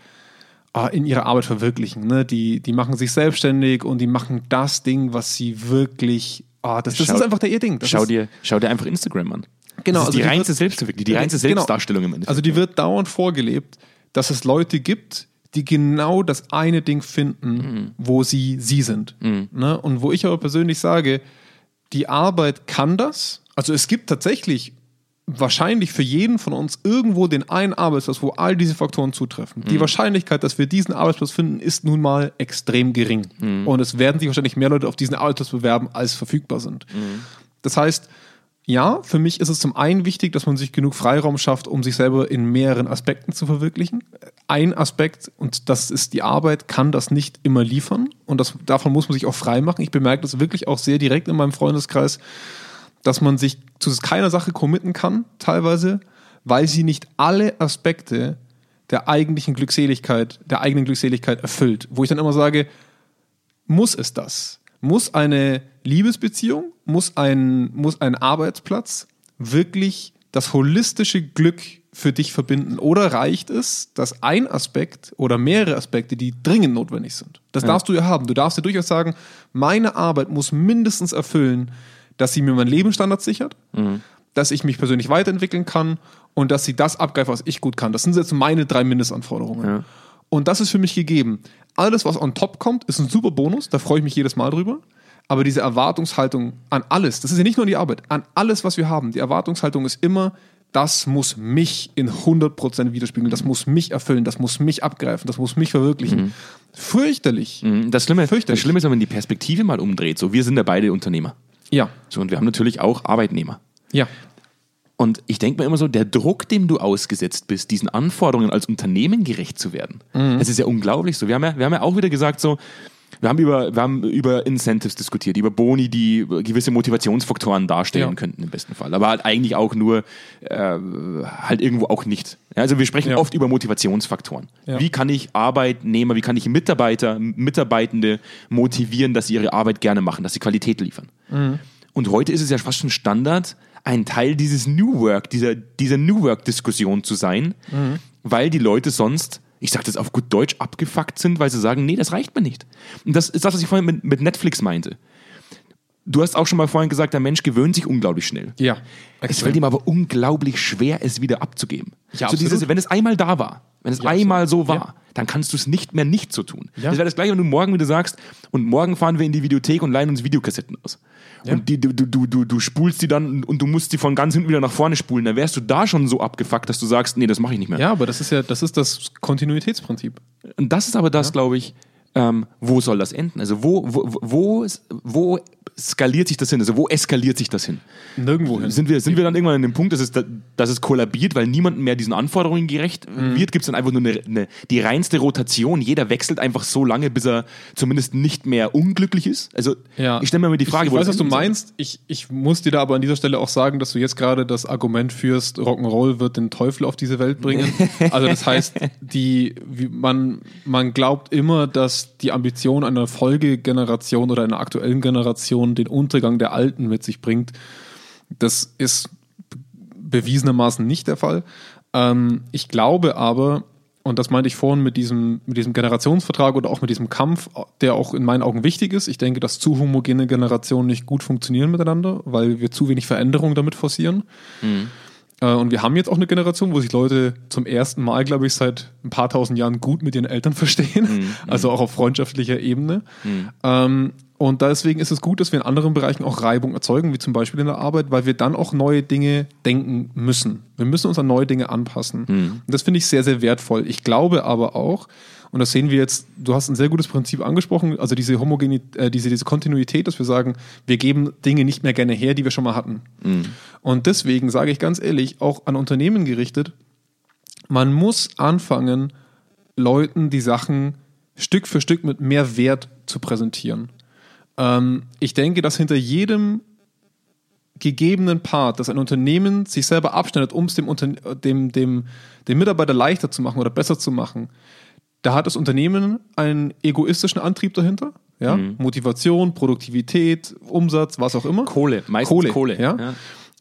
Speaker 2: äh, in ihrer Arbeit verwirklichen. Ne? Die, die machen sich selbstständig und die machen das Ding, was sie wirklich. Oh, das, das schau, ist einfach der ihr Ding. Das
Speaker 1: schau, dir, schau dir einfach Instagram an.
Speaker 2: Genau,
Speaker 1: also die, die reinste Selbstentwicklung, die reinste genau. Selbstdarstellung im
Speaker 2: Endeffekt. Also die wird dauernd vorgelebt, dass es Leute gibt, die genau das eine Ding finden, mhm. wo sie sie sind. Mhm. Ne? Und wo ich aber persönlich sage, die Arbeit kann das. Also es gibt tatsächlich wahrscheinlich für jeden von uns irgendwo den einen Arbeitsplatz, wo all diese Faktoren zutreffen. Mhm. Die Wahrscheinlichkeit, dass wir diesen Arbeitsplatz finden, ist nun mal extrem gering. Mhm. Und es werden sich wahrscheinlich mehr Leute auf diesen Arbeitsplatz bewerben, als verfügbar sind. Mhm. Das heißt, ja, für mich ist es zum einen wichtig, dass man sich genug Freiraum schafft, um sich selber in mehreren Aspekten zu verwirklichen. Ein Aspekt, und das ist die Arbeit, kann das nicht immer liefern. Und das, davon muss man sich auch frei machen. Ich bemerke das wirklich auch sehr direkt in meinem Freundeskreis dass man sich zu keiner Sache committen kann, teilweise, weil sie nicht alle Aspekte der eigentlichen Glückseligkeit, der eigenen Glückseligkeit erfüllt. Wo ich dann immer sage, muss es das? Muss eine Liebesbeziehung, muss ein, muss ein Arbeitsplatz wirklich das holistische Glück für dich verbinden? Oder reicht es, dass ein Aspekt oder mehrere Aspekte, die dringend notwendig sind, das ja. darfst du ja haben. Du darfst ja durchaus sagen, meine Arbeit muss mindestens erfüllen, dass sie mir meinen Lebensstandard sichert, mhm. dass ich mich persönlich weiterentwickeln kann und dass sie das abgreift, was ich gut kann. Das sind jetzt meine drei Mindestanforderungen. Ja. Und das ist für mich gegeben. Alles, was on top kommt, ist ein super Bonus, da freue ich mich jedes Mal drüber. Aber diese Erwartungshaltung an alles, das ist ja nicht nur die Arbeit, an alles, was wir haben, die Erwartungshaltung ist immer, das muss mich in 100% widerspiegeln, das muss mich erfüllen, das muss mich abgreifen, das muss mich verwirklichen. Fürchterlich.
Speaker 1: Mhm. Das Schlimme, das
Speaker 2: Fürchterlich.
Speaker 1: Schlimme ist, wenn man die Perspektive mal umdreht. So, wir sind ja beide Unternehmer.
Speaker 2: Ja,
Speaker 1: So, und wir haben natürlich auch Arbeitnehmer.
Speaker 2: ja.
Speaker 1: Und ich denke mir immer so, der Druck, dem du ausgesetzt bist, diesen Anforderungen als Unternehmen gerecht zu werden, das ist ja unglaublich so. Wir haben ja, wir haben ja auch wieder gesagt, so, wir haben über, wir haben über Incentives diskutiert, über Boni, die gewisse Motivationsfaktoren darstellen
Speaker 2: Ja.
Speaker 1: könnten im besten Fall. Aber halt eigentlich auch nur, äh, halt irgendwo auch nicht. Ja, also wir sprechen
Speaker 2: Ja.
Speaker 1: oft über Motivationsfaktoren. Wie kann ich Arbeitnehmer, wie kann ich Mitarbeiter, Mitarbeitende motivieren, dass sie ihre Arbeit gerne machen, dass sie Qualität liefern? Und heute ist es ja fast schon Standard, ein Teil dieses New Work, dieser, dieser New Work-Diskussion zu sein, weil die Leute sonst, ich sage das auf gut Deutsch, abgefuckt sind, weil sie sagen, nee, das reicht mir nicht. Und das ist das, was ich vorhin mit, mit Netflix meinte. Du hast auch schon mal vorhin gesagt, der Mensch gewöhnt sich unglaublich schnell.
Speaker 2: Ja.
Speaker 1: Es fällt ihm aber unglaublich schwer, es wieder abzugeben.
Speaker 2: Ja,
Speaker 1: so
Speaker 2: absolut.
Speaker 1: dieses, wenn es einmal da war, wenn es
Speaker 2: Ja,
Speaker 1: einmal so war,
Speaker 2: Ja.
Speaker 1: dann kannst du es nicht mehr nicht so tun.
Speaker 2: Ja.
Speaker 1: Das wäre das gleiche, wenn du morgen wieder sagst, und morgen fahren wir in die Videothek und leihen uns Videokassetten aus. Und die, du, du, du, du spulst die dann und du musst die von ganz hinten wieder nach vorne spulen. Dann wärst du da schon so abgefuckt, dass du sagst, nee, das mache ich nicht mehr.
Speaker 2: Ja, aber das ist ja, das ist das Kontinuitätsprinzip.
Speaker 1: Und das ist aber das, glaube ich, ähm, wo soll das enden? Also wo, wo, wo, wo skaliert sich das hin? Also wo eskaliert sich das hin?
Speaker 2: Nirgendwo hin.
Speaker 1: Sind wir, sind wir dann irgendwann an dem Punkt, dass es, da- dass es kollabiert, weil niemandem mehr diesen Anforderungen gerecht
Speaker 2: Mhm.
Speaker 1: wird? Gibt es dann einfach nur eine, eine, die reinste Rotation? Jeder wechselt einfach so lange, bis er zumindest nicht mehr unglücklich ist? Also
Speaker 2: Ja.
Speaker 1: ich stelle mir mal die Frage,
Speaker 2: ich
Speaker 1: wo
Speaker 2: weiß, was du meinst. Ich, ich muss dir da aber an dieser Stelle auch sagen, dass du jetzt gerade das Argument führst, Rock'n'Roll wird den Teufel auf diese Welt bringen. Also das heißt, die, man, man glaubt immer, dass die Ambition einer Folgegeneration oder einer aktuellen Generation den Untergang der Alten mit sich bringt. Das ist bewiesenermaßen nicht der Fall. Ähm, ich glaube aber, und das meinte ich vorhin mit diesem, mit diesem Generationsvertrag oder auch mit diesem Kampf, der auch in meinen Augen wichtig ist. Ich denke, dass zu homogene Generationen nicht gut funktionieren miteinander, weil wir zu wenig Veränderung damit forcieren. Äh, Und wir haben jetzt auch eine Generation, wo sich Leute zum ersten Mal, glaube ich, seit ein paar tausend Jahren gut mit ihren Eltern verstehen. Also auch auf freundschaftlicher Ebene. Ähm, und deswegen ist es gut, dass wir in anderen Bereichen auch Reibung erzeugen, wie zum Beispiel in der Arbeit, weil wir dann auch neue Dinge denken müssen. Wir müssen uns an neue Dinge anpassen. Und das finde ich sehr, sehr wertvoll. Ich glaube aber auch, und das sehen wir jetzt, du hast ein sehr gutes Prinzip angesprochen, also diese Homogenität, äh, diese, diese Kontinuität, dass wir sagen, wir geben Dinge nicht mehr gerne her, die wir schon mal hatten. Und deswegen sage ich ganz ehrlich, auch an Unternehmen gerichtet, man muss anfangen, Leuten die Sachen Stück für Stück mit mehr Wert zu präsentieren. Ähm, ich denke, dass hinter jedem gegebenen Part, dass ein Unternehmen sich selber abschneidet, um es dem, Unter- dem, dem, dem Mitarbeiter leichter zu machen oder besser zu machen, da hat das Unternehmen einen egoistischen Antrieb dahinter. Ja? Motivation, Produktivität, Umsatz, was auch immer.
Speaker 1: Kohle, meistens Kohle.
Speaker 2: Ja?
Speaker 1: Ja.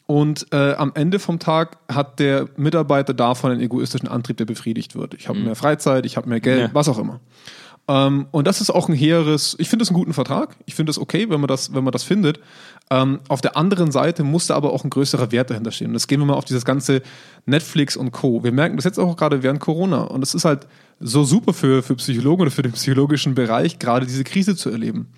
Speaker 2: Und äh, am Ende vom Tag hat der Mitarbeiter davon einen egoistischen Antrieb, der befriedigt wird. Ich habe mehr Freizeit, ich habe mehr Geld,
Speaker 1: Ja.
Speaker 2: was auch immer. Ähm, und das ist auch ein hehres, ich finde das einen guten Vertrag. Ich finde es okay, wenn man das, wenn man das findet. Ähm, auf der anderen Seite muss da aber auch ein größerer Wert dahinter stehen. Und das gehen wir mal auf dieses ganze Netflix und Co. Wir merken das jetzt auch gerade während Corona. Und es ist halt so super für, für Psychologen oder für den psychologischen Bereich, gerade diese Krise zu erleben.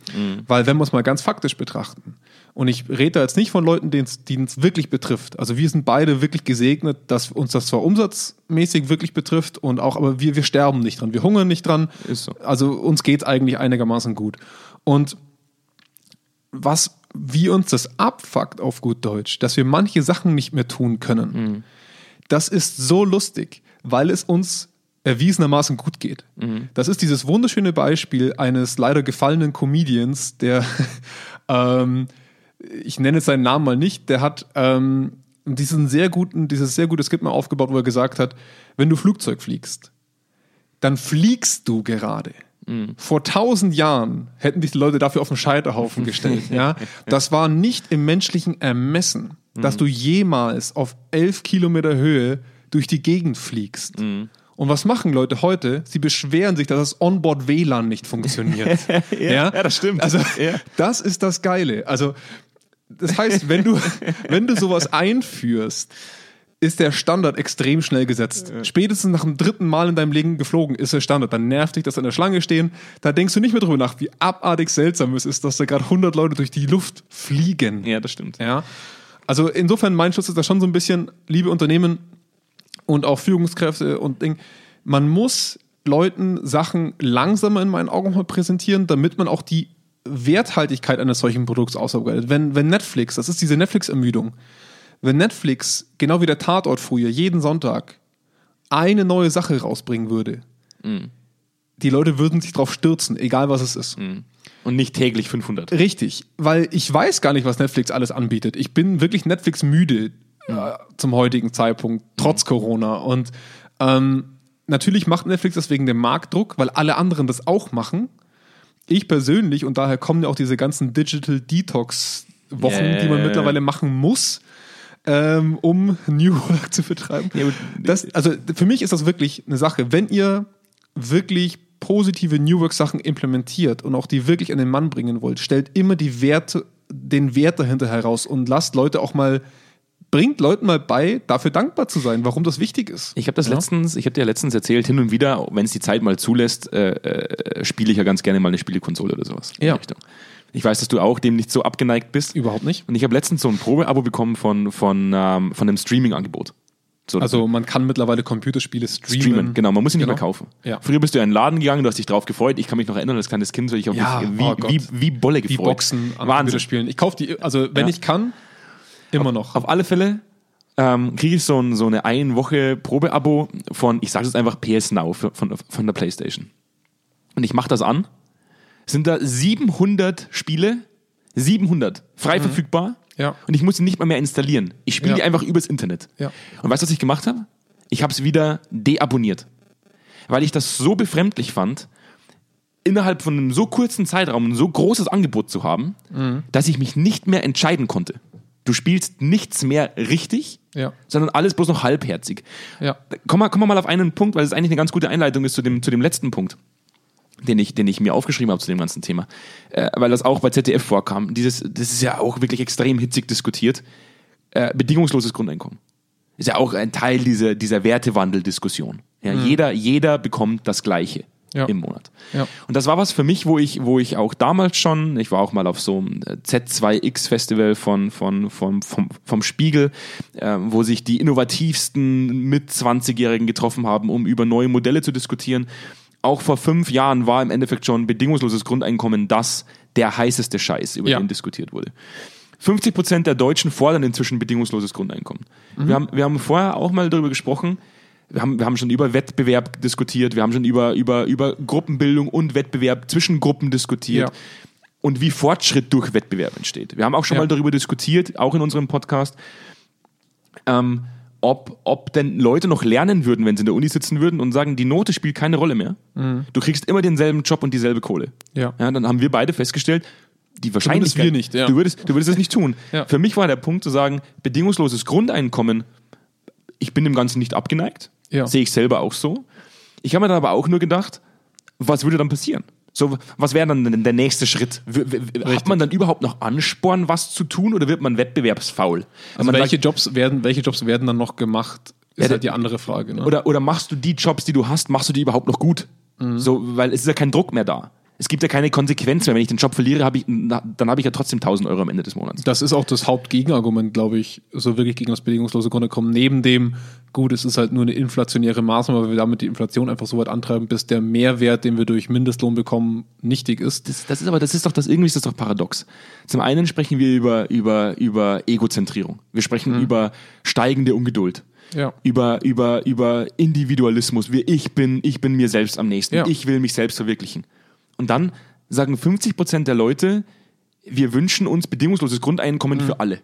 Speaker 2: Weil wenn wir es mal ganz faktisch betrachten, und ich rede da jetzt nicht von Leuten, denen es wirklich betrifft. Also wir sind beide wirklich gesegnet, dass uns das zwar umsatzmäßig wirklich betrifft und auch, aber wir, wir sterben nicht dran, wir hungern nicht dran.
Speaker 1: So.
Speaker 2: Also uns geht es eigentlich einigermaßen gut. Und was, wie uns das abfuckt auf gut Deutsch, dass wir manche Sachen nicht mehr tun können, das ist so lustig, weil es uns erwiesenermaßen gut geht. Das ist dieses wunderschöne Beispiel eines leider gefallenen Comedians, der, ähm, ich nenne jetzt seinen Namen mal nicht, der hat ähm, diesen sehr guten, dieses sehr gute Skript mal aufgebaut, wo er gesagt hat, wenn du Flugzeug fliegst, dann fliegst du gerade. Vor tausend Jahren hätten dich die Leute dafür auf den Scheiterhaufen gestellt. ja? Das war nicht im menschlichen Ermessen, dass du jemals auf elf Kilometer Höhe durch die Gegend fliegst. Und was machen Leute heute? Sie beschweren sich, dass das Onboard WLAN nicht funktioniert. ja,
Speaker 1: ja, das stimmt.
Speaker 2: Also,
Speaker 1: Ja.
Speaker 2: das ist das Geile. Also, das heißt, wenn du, wenn du sowas einführst, ist der Standard extrem schnell gesetzt. Spätestens nach dem dritten Mal in deinem Leben geflogen ist der Standard. Dann nervt dich, dass in der Schlange stehen. Da denkst du nicht mehr drüber nach, wie abartig seltsam es ist, dass da gerade 100 Leute durch die Luft fliegen.
Speaker 1: Ja, das stimmt.
Speaker 2: Ja. Also insofern mein Schutz ist da schon so ein bisschen, liebe Unternehmen und auch Führungskräfte und Ding, man muss Leuten Sachen langsamer in meinen Augen präsentieren, damit man auch die Werthaltigkeit eines solchen Produkts ausarbeitet. Wenn, wenn Netflix, das ist diese Netflix-Ermüdung, wenn Netflix, genau wie der Tatort früher, jeden Sonntag eine neue Sache rausbringen würde, die Leute würden sich drauf stürzen, egal was es ist.
Speaker 1: Und nicht täglich 500.
Speaker 2: Richtig, weil ich weiß gar nicht, was Netflix alles anbietet. Ich bin wirklich Netflix müde äh, zum heutigen Zeitpunkt, trotz Corona. Und ähm, natürlich macht Netflix das wegen dem Marktdruck, weil alle anderen das auch machen. Ich persönlich, und daher kommen ja auch diese ganzen Digital Detox-Wochen,
Speaker 1: Yeah.
Speaker 2: die man mittlerweile machen muss, ähm, um New Work zu betreiben.
Speaker 1: Ja,
Speaker 2: das, also für mich ist das wirklich eine Sache. Wenn ihr wirklich positive New Work Sachen implementiert und auch die wirklich an den Mann bringen wollt, stellt immer die Werte, den Wert dahinter heraus und lasst Leute auch mal, bringt Leuten mal bei, dafür dankbar zu sein, warum das wichtig ist.
Speaker 1: Ich habe das
Speaker 2: Ja.
Speaker 1: letztens, ich habe dir letztens erzählt, hin und wieder, wenn es die Zeit mal zulässt, äh, äh, spiele ich ja ganz gerne mal eine Spielekonsole oder sowas.
Speaker 2: Ja.
Speaker 1: Ich weiß, dass du auch dem nicht so abgeneigt bist.
Speaker 2: Überhaupt nicht.
Speaker 1: Und ich habe letztens so ein Probeabo bekommen von, von, ähm, von einem Streaming-Angebot. So,
Speaker 2: Also man kann mittlerweile Computerspiele streamen.
Speaker 1: streamen. Genau, man muss sie nicht
Speaker 2: Genau.
Speaker 1: mehr kaufen.
Speaker 2: Ja.
Speaker 1: Früher bist du in einen Laden gegangen, du hast dich drauf gefreut. Ich kann mich noch erinnern, als kleines Kind, so ich habe
Speaker 2: Ja,
Speaker 1: mich wie,
Speaker 2: oh
Speaker 1: wie, wie Bolle gefreut.
Speaker 2: Die Boxen an
Speaker 1: Wahnsinn.
Speaker 2: Computerspielen. Ich kaufe die, also wenn
Speaker 1: Ja.
Speaker 2: ich kann, immer noch.
Speaker 1: Auf alle Fälle ähm, kriege ich so, ein, so eine ein Woche Probeabo von, ich sage es einfach PS Now für, von, von der Playstation. Und ich mache das an. Sind da 700 Spiele, 700 frei verfügbar.
Speaker 2: Mhm. Ja.
Speaker 1: Und ich muss sie nicht mal mehr installieren. Ich spiele
Speaker 2: Ja.
Speaker 1: die einfach übers Internet.
Speaker 2: Ja.
Speaker 1: Und weißt du, was ich gemacht habe? Ich habe es wieder deabonniert. Weil ich das so befremdlich fand, innerhalb von einem so kurzen Zeitraum ein so großes Angebot zu haben,
Speaker 2: Mhm.
Speaker 1: dass ich mich nicht mehr entscheiden konnte. Du spielst nichts mehr richtig,
Speaker 2: Ja.
Speaker 1: sondern alles bloß noch halbherzig.
Speaker 2: Ja.
Speaker 1: Komm mal, komm mal auf einen Punkt, weil es eigentlich eine ganz gute Einleitung ist zu dem, zu dem letzten Punkt, den ich, den ich mir aufgeschrieben habe zu dem ganzen Thema. Äh, weil das auch bei ZDF vorkam. Dieses, das ist ja auch wirklich extrem hitzig diskutiert. Äh, bedingungsloses Grundeinkommen. Ist ja auch ein Teil dieser, dieser Wertewandeldiskussion. Ja, jeder, jeder bekommt das Gleiche
Speaker 2: Ja.
Speaker 1: im Monat.
Speaker 2: Ja.
Speaker 1: Und das war was für mich, wo ich, wo ich auch damals schon, ich war auch mal auf so einem Z2X-Festival von, von, vom, vom, vom Spiegel, äh, wo sich die innovativsten mit 20-Jährigen getroffen haben, um über neue Modelle zu diskutieren. Auch vor fünf Jahren war im Endeffekt schon bedingungsloses Grundeinkommen das der heißeste Scheiß, über
Speaker 2: Ja.
Speaker 1: den diskutiert wurde. 50 Prozent der Deutschen fordern inzwischen bedingungsloses Grundeinkommen. Wir, haben, wir haben vorher auch mal darüber gesprochen, wir haben, wir haben schon über Wettbewerb diskutiert, wir haben schon über, über, über Gruppenbildung und Wettbewerb zwischen Gruppen diskutiert
Speaker 2: Ja.
Speaker 1: und wie Fortschritt durch Wettbewerb entsteht. Wir haben auch schon
Speaker 2: Ja.
Speaker 1: mal darüber diskutiert, auch in unserem Podcast, ähm, ob, ob denn Leute noch lernen würden, wenn sie in der Uni sitzen würden und sagen, die Note spielt keine Rolle mehr. Du kriegst immer denselben Job und dieselbe Kohle.
Speaker 2: Mhm. Ja.
Speaker 1: Ja, dann haben wir beide festgestellt, die Wahrscheinlichkeit.
Speaker 2: wir nicht, ja.
Speaker 1: Du würdest, du würdest es nicht tun.
Speaker 2: Ja.
Speaker 1: Für mich war der Punkt zu sagen, bedingungsloses Grundeinkommen, ich bin dem Ganzen nicht abgeneigt.
Speaker 2: Ja.
Speaker 1: Sehe ich selber auch so. Ich habe mir dann aber auch nur gedacht, was würde dann passieren? So, was wäre dann denn der nächste Schritt? W- hat man dann überhaupt noch Ansporn, was zu tun, oder wird man wettbewerbsfaul?
Speaker 2: Also
Speaker 1: man
Speaker 2: welche
Speaker 1: sagt,
Speaker 2: Jobs werden, welche Jobs werden dann noch gemacht, ist
Speaker 1: Ja,
Speaker 2: halt die andere Frage. Ne?
Speaker 1: oder, oder machst du die Jobs, die du hast, machst du die überhaupt noch gut?
Speaker 2: Mhm.
Speaker 1: So, weil es ist ja kein Druck mehr da. Es gibt ja keine Konsequenz mehr. Wenn ich den Job verliere, habe ich, dann habe ich ja trotzdem 1000 Euro am Ende des Monats.
Speaker 2: Das ist auch das Hauptgegenargument, glaube ich, so wirklich gegen das bedingungslose Grundeinkommen. Neben dem, gut, es ist halt nur eine inflationäre Maßnahme, weil wir damit die Inflation einfach so weit antreiben, bis der Mehrwert, den wir durch Mindestlohn bekommen, nichtig ist.
Speaker 1: Das, das ist aber, das ist doch das, irgendwie ist das doch paradox. Zum einen sprechen wir über, über, über Egozentrierung. Wir sprechen über steigende Ungeduld.
Speaker 2: Mhm. Ja.
Speaker 1: Über, über, über Individualismus. Ich bin, ich bin mir selbst am nächsten.
Speaker 2: Ja.
Speaker 1: Ich will mich selbst verwirklichen. Und dann sagen 50 Prozent der Leute, wir wünschen uns bedingungsloses Grundeinkommen für alle.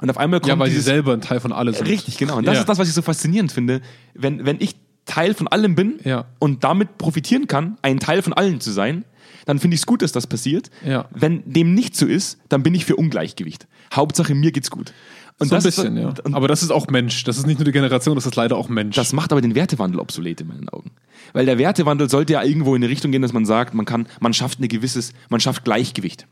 Speaker 1: Und auf einmal kommt
Speaker 2: Mhm. Ja, weil sie
Speaker 1: dieses,
Speaker 2: selber ein Teil von alles sind.
Speaker 1: Richtig, genau. Und das
Speaker 2: Ja.
Speaker 1: ist das, was ich so faszinierend finde. Wenn, wenn ich Teil von allem bin
Speaker 2: Ja.
Speaker 1: und damit profitieren kann, ein Teil von allen zu sein, dann finde ich es gut, dass das passiert.
Speaker 2: Ja.
Speaker 1: Wenn dem nicht so ist, dann bin ich für Ungleichgewicht. Hauptsache, mir geht's gut. Und
Speaker 2: so ein bisschen,
Speaker 1: ist,
Speaker 2: ja. Aber das ist auch Mensch. Das ist nicht nur die Generation, das ist leider auch Mensch.
Speaker 1: das macht aber den Wertewandel obsolet in meinen Augen. Weil der Wertewandel sollte ja irgendwo in eine Richtung gehen, dass man sagt, man kann, man schafft eine gewisses, man schafft Gleichgewicht.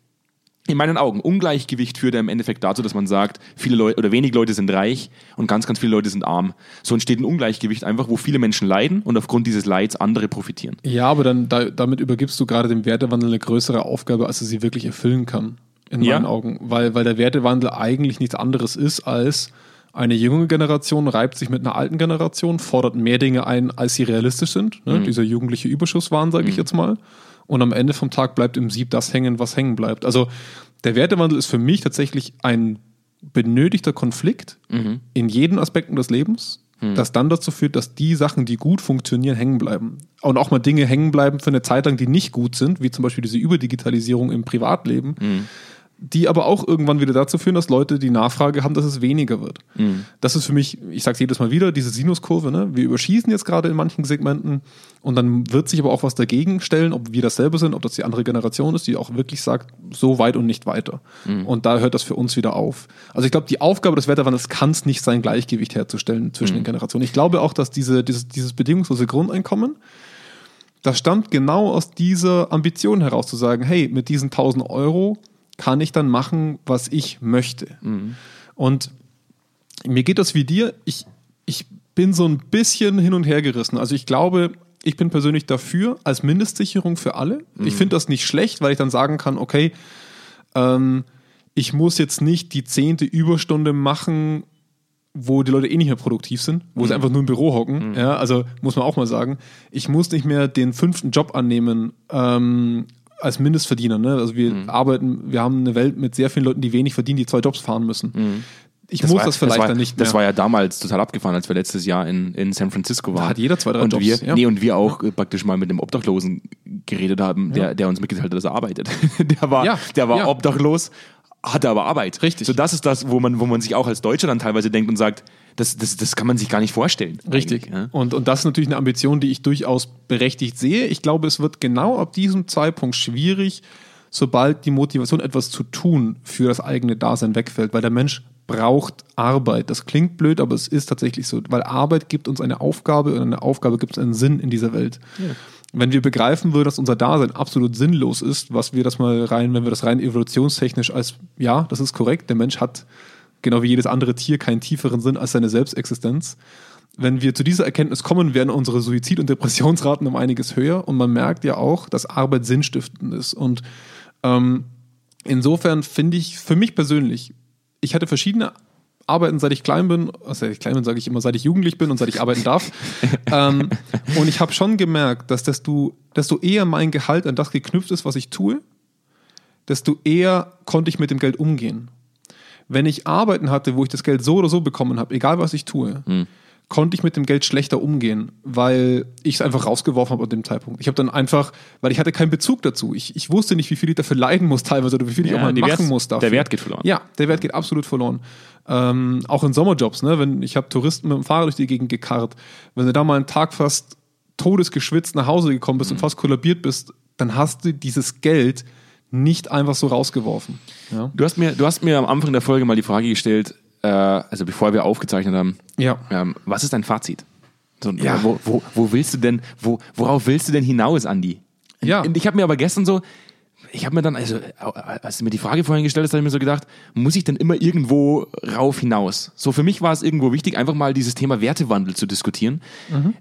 Speaker 1: in meinen Augen, Ungleichgewicht führt ja im Endeffekt dazu, dass man sagt, viele Leute oder wenig Leute sind reich und ganz, ganz viele Leute sind arm. So entsteht ein Ungleichgewicht einfach, wo viele Menschen leiden und aufgrund dieses Leids andere profitieren.
Speaker 2: Ja, aber dann da, damit übergibst du gerade dem Wertewandel eine größere Aufgabe, als er sie wirklich erfüllen kann. In
Speaker 1: Ja.
Speaker 2: meinen Augen. Weil, weil der Wertewandel eigentlich nichts anderes ist als eine junge Generation reibt sich mit einer alten Generation, fordert mehr Dinge ein, als sie realistisch sind. Ne? Dieser jugendliche Überschusswahn, sage ich jetzt mal. Und am Ende vom Tag bleibt im Sieb das hängen, was hängen bleibt. Also der Wertewandel ist für mich tatsächlich ein benötigter Konflikt in jeden Aspekten des Lebens, das dann dazu führt, dass die Sachen, die gut funktionieren, hängen bleiben. Und auch mal Dinge hängen bleiben für eine Zeit lang, die nicht gut sind, wie zum Beispiel diese Überdigitalisierung im Privatleben, die aber auch irgendwann wieder dazu führen, dass Leute die Nachfrage haben, dass es weniger wird. Das ist für mich, ich sage es jedes Mal wieder, diese Sinuskurve. Ne? Wir überschießen jetzt gerade in manchen Segmenten und dann wird sich aber auch was dagegen stellen, ob wir dasselbe sind, ob das die andere Generation ist, die auch wirklich sagt, so weit und nicht weiter. Und da hört das für uns wieder auf. Also ich glaube, die Aufgabe des Wetterwandels kann es nicht sein, Gleichgewicht herzustellen zwischen den Generationen. Ich glaube auch, dass diese, dieses, dieses bedingungslose Grundeinkommen, das stammt genau aus dieser Ambition heraus zu sagen, hey, mit diesen 1000 Euro kann ich dann machen, was ich möchte. Und mir geht das wie dir. Ich, ich bin so ein bisschen hin und her gerissen. Also ich glaube, ich bin persönlich dafür als Mindestsicherung für alle. Ich finde das nicht schlecht, weil ich dann sagen kann, okay, ähm, ich muss jetzt nicht die zehnte Überstunde machen, wo die Leute eh nicht mehr produktiv sind, wo sie einfach nur im Büro hocken. Ja, also muss man auch mal sagen, ich muss nicht mehr den fünften Job annehmen ähm, als Mindestverdiener. Ne? Also wir arbeiten, wir haben eine Welt mit sehr vielen Leuten, die wenig verdienen, die zwei Jobs fahren müssen. Ich muss
Speaker 1: war-
Speaker 2: das vielleicht
Speaker 1: war,
Speaker 2: dann nicht mehr.
Speaker 1: Das war ja damals total abgefahren, als wir letztes Jahr in, in San Francisco waren.
Speaker 2: hat jeder zwei, drei
Speaker 1: und
Speaker 2: Jobs,
Speaker 1: Wir,
Speaker 2: ja.
Speaker 1: Nee, und wir auch äh, praktisch mal mit dem Obdachlosen geredet haben, der, der uns mitgeteilt hat, dass er arbeitet. der war,
Speaker 2: Ja,
Speaker 1: der war
Speaker 2: ja.
Speaker 1: obdachlos, hatte aber Arbeit.
Speaker 2: Richtig.
Speaker 1: So, das ist das, wo man, wo man sich auch als Deutscher dann teilweise denkt und sagt, das, das, das kann man sich gar nicht vorstellen.
Speaker 2: Richtig.
Speaker 1: Ja?
Speaker 2: Und, und das ist natürlich eine Ambition, die ich durchaus berechtigt sehe. Ich glaube, es wird genau ab diesem Zeitpunkt schwierig, sobald die Motivation, etwas zu tun, für das eigene Dasein wegfällt, weil der Mensch braucht Arbeit. Das klingt blöd, aber es ist tatsächlich so, weil Arbeit gibt uns eine Aufgabe und eine Aufgabe gibt uns einen Sinn in dieser Welt. Wenn wir begreifen würden, dass unser Dasein absolut sinnlos ist, was wir das mal rein, wenn wir das rein evolutionstechnisch als, ja, das ist korrekt, der Mensch hat genau wie jedes andere Tier keinen tieferen Sinn als seine Selbstexistenz. Wenn wir zu dieser Erkenntnis kommen, werden unsere Suizid- und Depressionsraten um einiges höher und man merkt ja auch, dass Arbeit sinnstiftend ist. Und ähm, insofern finde ich für mich persönlich, ich hatte verschiedene Arbeiten, seit ich klein bin, also seit ich klein bin, sage ich immer, seit ich jugendlich bin und seit ich arbeiten darf. ähm, und ich habe schon gemerkt, dass desto, desto eher mein Gehalt an das geknüpft ist, was ich tue, desto eher konnte ich mit dem Geld umgehen. Wenn ich Arbeiten hatte, wo ich das Geld so oder so bekommen habe, egal was ich tue, konnte ich mit dem Geld schlechter umgehen, weil ich es einfach rausgeworfen habe an dem Zeitpunkt. Ich habe dann einfach, weil ich hatte keinen Bezug dazu. Ich, ich wusste nicht, wie viel ich dafür leiden muss teilweise oder wie viel ich
Speaker 1: Ja,
Speaker 2: auch mal machen
Speaker 1: Wert-
Speaker 2: muss dafür.
Speaker 1: der Wert geht verloren.
Speaker 2: Ja, der Wert geht absolut verloren. Ähm, auch in Sommerjobs, ne? Wenn ich habe Touristen mit dem Fahrrad durch die Gegend gekarrt, wenn du da mal einen Tag fast todesgeschwitzt nach Hause gekommen bist und fast kollabiert bist, dann hast du dieses Geld nicht einfach so rausgeworfen. Ja.
Speaker 1: Du, hast mir, du hast mir am Anfang der Folge mal die Frage gestellt, äh, also bevor wir aufgezeichnet haben,
Speaker 2: Ja.
Speaker 1: ähm, was ist dein Fazit? So,
Speaker 2: Ja.
Speaker 1: wo, wo, wo willst du denn, wo, worauf willst du denn hinaus, Andi?
Speaker 2: Ja.
Speaker 1: Und ich habe mir aber gestern so, ich habe mir dann, also als du mir die Frage vorhin gestellt hast, habe ich mir so gedacht, muss ich denn immer irgendwo rauf hinaus? So für mich war es irgendwo wichtig, einfach mal dieses Thema Wertewandel zu diskutieren,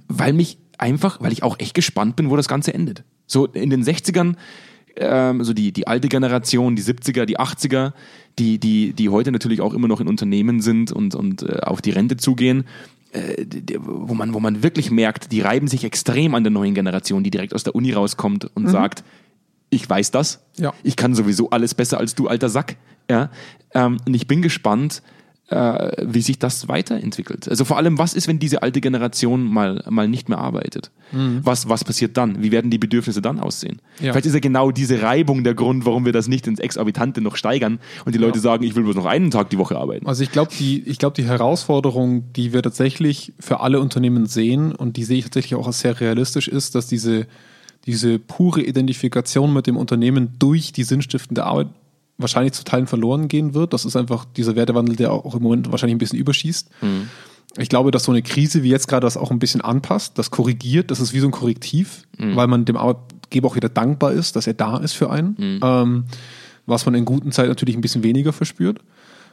Speaker 1: weil mich einfach, weil ich auch echt gespannt bin, wo das Ganze endet. So in den 60ern, ähm, so die, die alte Generation, die 70er, die 80er, die, die, die heute natürlich auch immer noch in Unternehmen sind und, und äh, auf die Rente zugehen, äh, die- wo man, wo man wirklich merkt, die reiben sich extrem an der neuen Generation, die direkt aus der Uni rauskommt und sagt, ich weiß das,
Speaker 2: Ja.
Speaker 1: ich kann sowieso alles besser als du, alter Sack. Ja? Ähm, und ich bin gespannt, äh, wie sich das weiterentwickelt. Also vor allem, was ist, wenn diese alte Generation mal, mal nicht mehr arbeitet? Was, was passiert dann? Wie werden die Bedürfnisse dann aussehen?
Speaker 2: Ja.
Speaker 1: Vielleicht ist ja genau diese Reibung der Grund, warum wir das nicht ins Exorbitante noch steigern und die Leute sagen, ich will bloß noch einen Tag die Woche arbeiten.
Speaker 2: Also ich glaube, die, ich glaube, die Herausforderung, die wir tatsächlich für alle Unternehmen sehen und die sehe ich tatsächlich auch als sehr realistisch ist, dass diese, diese pure Identifikation mit dem Unternehmen durch die sinnstiftende Arbeit wahrscheinlich zu Teilen verloren gehen wird. Das ist einfach dieser Wertewandel, der auch im Moment wahrscheinlich ein bisschen überschießt. Ich glaube, dass so eine Krise wie jetzt gerade das auch ein bisschen anpasst, das korrigiert, das ist wie so ein Korrektiv, weil man dem Arbeitgeber auch wieder dankbar ist, dass er da ist für einen. Ähm, was man in guten Zeiten natürlich ein bisschen weniger verspürt.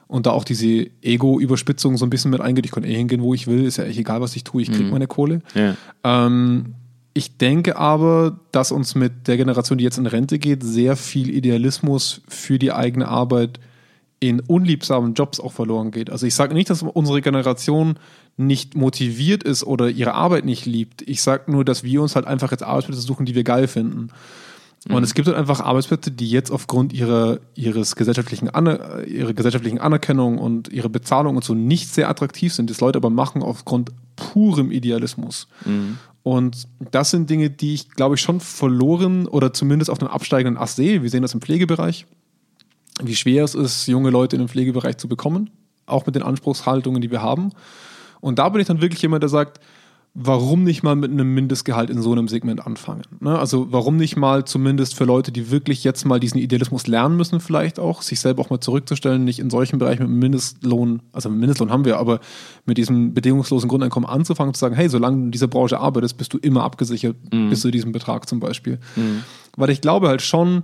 Speaker 2: Und da auch diese Ego-Überspitzung so ein bisschen mit eingeht. Ich kann eh hingehen, wo ich will. Ist ja echt egal, was ich tue. Ich kriege meine Kohle.
Speaker 1: Ja.
Speaker 2: Ähm, ich denke aber, dass uns mit der Generation, die jetzt in Rente geht, sehr viel Idealismus für die eigene Arbeit in unliebsamen Jobs auch verloren geht. Also ich sage nicht, dass unsere Generation nicht motiviert ist oder ihre Arbeit nicht liebt. Ich sage nur, dass wir uns halt einfach jetzt Arbeitsplätze suchen, die wir geil finden. Und es gibt halt einfach Arbeitsplätze, die jetzt aufgrund ihrer, ihres gesellschaftlichen Aner ihrer gesellschaftlichen Anerkennung und ihrer Bezahlung und so nicht sehr attraktiv sind, das Leute aber machen aufgrund purem Idealismus. Und das sind Dinge, die ich, glaube ich, schon verloren oder zumindest auf einem absteigenden Ast sehe. Wir sehen das im Pflegebereich, wie schwer es ist, junge Leute in den Pflegebereich zu bekommen, auch mit den Anspruchshaltungen, die wir haben. Und da bin ich dann wirklich jemand, der sagt, warum nicht mal mit einem Mindestgehalt in so einem Segment anfangen? Ne? Also warum nicht mal zumindest für Leute, die wirklich jetzt mal diesen Idealismus lernen müssen, vielleicht auch, sich selber auch mal zurückzustellen, nicht in solchen Bereichen mit einem Mindestlohn, also mit Mindestlohn haben wir, aber mit diesem bedingungslosen Grundeinkommen anzufangen, zu sagen, hey, solange du in dieser Branche arbeitest, bist du immer abgesichert bis zu diesem Betrag zum Beispiel. Weil ich glaube halt schon,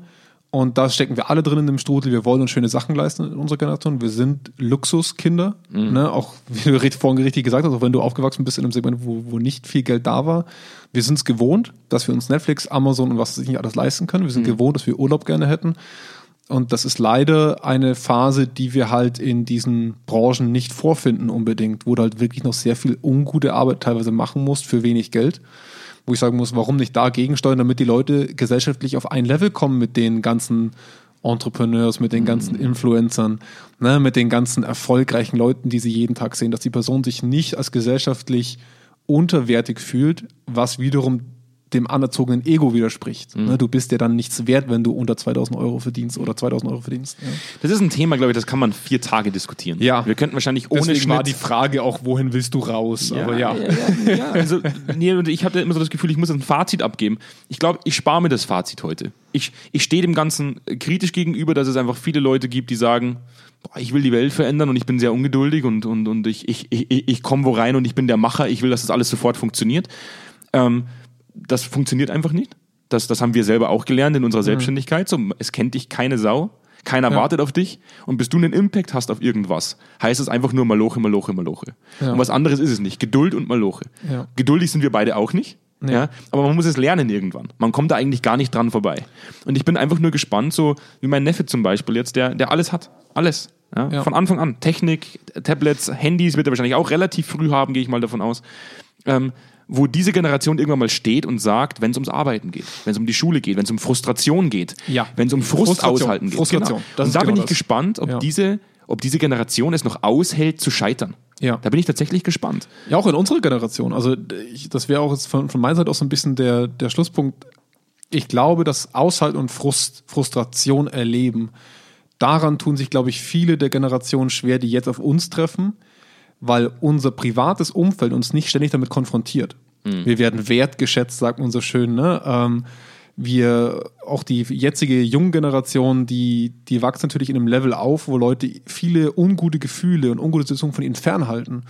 Speaker 2: und da stecken wir alle drin in dem Strudel. Wir wollen uns schöne Sachen leisten in unserer Generation. Wir sind Luxuskinder. Ne? Auch wie du vorhin richtig gesagt hast, auch wenn du aufgewachsen bist in einem Segment, wo, wo nicht viel Geld da war. Wir sind es gewohnt, dass wir uns Netflix, Amazon und was weiß ich nicht alles leisten können. Wir sind gewohnt, dass wir Urlaub gerne hätten. Und das ist leider eine Phase, die wir halt in diesen Branchen nicht vorfinden unbedingt, wo du halt wirklich noch sehr viel ungute Arbeit teilweise machen musst für wenig Geld. Wo ich sagen muss, warum nicht dagegen steuern, damit die Leute gesellschaftlich auf ein Level kommen mit den ganzen Entrepreneurs, mit den ganzen Influencern, ne, mit den ganzen erfolgreichen Leuten, die sie jeden Tag sehen, dass die Person sich nicht als gesellschaftlich unterwertig fühlt, was wiederum dem anerzogenen Ego widerspricht. Ne, du bist ja dann nichts wert, wenn du unter 2000 Euro verdienst oder 2000 Euro verdienst. Ja.
Speaker 1: Das ist ein Thema, glaube ich, das kann man vier Tage diskutieren.
Speaker 2: Ja.
Speaker 1: Wir könnten wahrscheinlich ohne
Speaker 2: Deswegen
Speaker 1: Schnitt
Speaker 2: war die Frage auch, wohin willst du raus? Aber ja.
Speaker 1: ja, ja, ja. Also, nee, ich hatte immer so das Gefühl, ich muss ein Fazit abgeben. Ich glaube, ich spare mir das Fazit heute. Ich, ich stehe dem Ganzen kritisch gegenüber, dass es einfach viele Leute gibt, die sagen, boah, ich will die Welt verändern und ich bin sehr ungeduldig und, und, und ich, ich, ich, ich komme wo rein und ich bin der Macher, ich will, dass das alles sofort funktioniert. Ähm, das funktioniert einfach nicht. Das, das haben wir selber auch gelernt in unserer Selbstständigkeit. So, es kennt dich keine Sau. Keiner
Speaker 2: Ja.
Speaker 1: wartet auf dich. Und bis du einen Impact hast auf irgendwas, heißt es einfach nur Maloche, Maloche, Maloche.
Speaker 2: Ja.
Speaker 1: Und was anderes ist es nicht. Geduld und Maloche.
Speaker 2: Ja.
Speaker 1: Geduldig sind wir beide auch nicht.
Speaker 2: Nee.
Speaker 1: Ja, aber man muss es lernen irgendwann. Man kommt da eigentlich gar nicht dran vorbei. Und ich bin einfach nur gespannt, so wie mein Neffe zum Beispiel jetzt, der, der alles hat. Alles. Ja,
Speaker 2: Ja.
Speaker 1: Von Anfang an. Technik, Tablets, Handys wird er wahrscheinlich auch relativ früh haben, gehe ich mal davon aus. Ähm, wo diese Generation irgendwann mal steht und sagt, wenn es ums Arbeiten geht, wenn es um die Schule geht, wenn es um Frustration geht,
Speaker 2: Ja.
Speaker 1: wenn es um Frust
Speaker 2: Frustration.
Speaker 1: aushalten geht.
Speaker 2: Frustration.
Speaker 1: Genau. Und da
Speaker 2: genau
Speaker 1: bin ich
Speaker 2: das.
Speaker 1: gespannt, ob,
Speaker 2: Ja.
Speaker 1: diese, ob diese Generation es noch aushält zu scheitern.
Speaker 2: Ja.
Speaker 1: Da bin ich tatsächlich gespannt.
Speaker 2: Ja, auch in unserer Generation. Also ich, das wäre auch von, von meiner Seite aus so ein bisschen der, der Schlusspunkt. Ich glaube, dass Aushalten und Frust, Frustration erleben, daran tun sich, glaube ich, viele der Generationen schwer, die jetzt auf uns treffen, weil unser privates Umfeld uns nicht ständig damit konfrontiert. Wir werden wertgeschätzt, sagt man so schön. Ne? Ähm, wir, auch die jetzige junge Generation, die, die wächst natürlich in einem Level auf, wo Leute viele ungute Gefühle und ungute Situationen von ihnen fernhalten.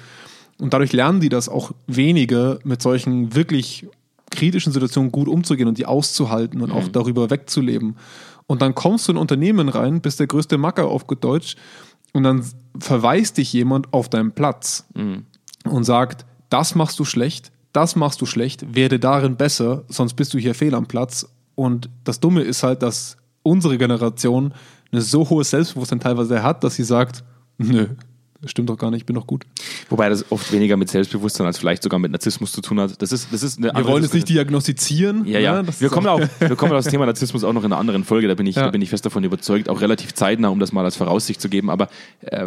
Speaker 2: Und dadurch lernen die das auch weniger, mit solchen wirklich kritischen Situationen gut umzugehen und die auszuhalten und auch darüber wegzuleben. Und dann kommst du in ein Unternehmen rein, bist der größte Macker auf Deutsch und dann verweist dich jemand auf deinen Platz und sagt, das machst du schlecht, das machst du schlecht, werde darin besser, sonst bist du hier fehl am Platz. Und das Dumme ist halt, dass unsere Generation eine so hohes Selbstbewusstsein teilweise hat, dass sie sagt, nö, stimmt doch gar nicht, ich bin doch gut.
Speaker 1: Wobei das oft weniger mit Selbstbewusstsein als vielleicht sogar mit Narzissmus zu tun hat. Das ist, das ist eine
Speaker 2: Wir
Speaker 1: andere
Speaker 2: wollen es nicht diagnostizieren.
Speaker 1: Ja, ja.
Speaker 2: ne? Das
Speaker 1: wir, kommen
Speaker 2: auch-
Speaker 1: auch, wir kommen auf das Thema Narzissmus auch noch in einer anderen Folge. Da bin ich,
Speaker 2: Ja.
Speaker 1: da bin ich fest davon überzeugt, auch relativ zeitnah, um das mal als Voraussicht zu geben. Aber äh,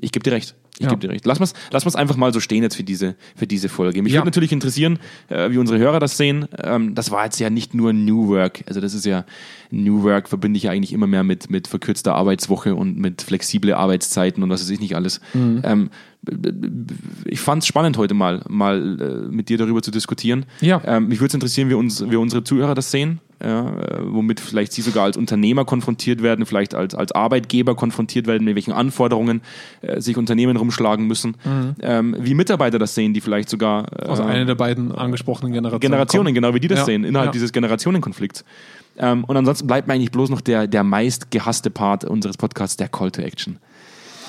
Speaker 1: ich gebe dir recht. Ich
Speaker 2: Ja.
Speaker 1: gebe dir recht. Lass uns lass uns einfach mal so stehen jetzt für diese, für diese Folge. Mich
Speaker 2: Ja.
Speaker 1: würde natürlich interessieren, äh, wie unsere Hörer das sehen. Ähm, das war jetzt ja nicht nur New Work. Also das ist ja, New Work verbinde ich ja eigentlich immer mehr mit, mit verkürzter Arbeitswoche und mit flexible Arbeitszeiten und was weiß ich nicht alles.
Speaker 2: Mhm.
Speaker 1: Ähm, ich fand es spannend heute mal, mal äh, mit dir darüber zu diskutieren.
Speaker 2: Ja.
Speaker 1: Ähm, mich würde es interessieren, wie, uns, wie unsere Zuhörer das sehen. Ja, äh, womit vielleicht sie sogar als Unternehmer konfrontiert werden, vielleicht als, als Arbeitgeber konfrontiert werden, mit welchen Anforderungen äh, sich Unternehmen rumschlagen müssen, ähm, wie Mitarbeiter das sehen, die vielleicht sogar äh,
Speaker 2: Also eine der beiden angesprochenen Generationen.
Speaker 1: Generationen,
Speaker 2: kommt.
Speaker 1: genau wie die das
Speaker 2: Ja,
Speaker 1: sehen, innerhalb
Speaker 2: ja.
Speaker 1: dieses Generationenkonflikts. Ähm, und ansonsten bleibt mir eigentlich bloß noch der, der meist gehasste Part unseres Podcasts, der Call to Action.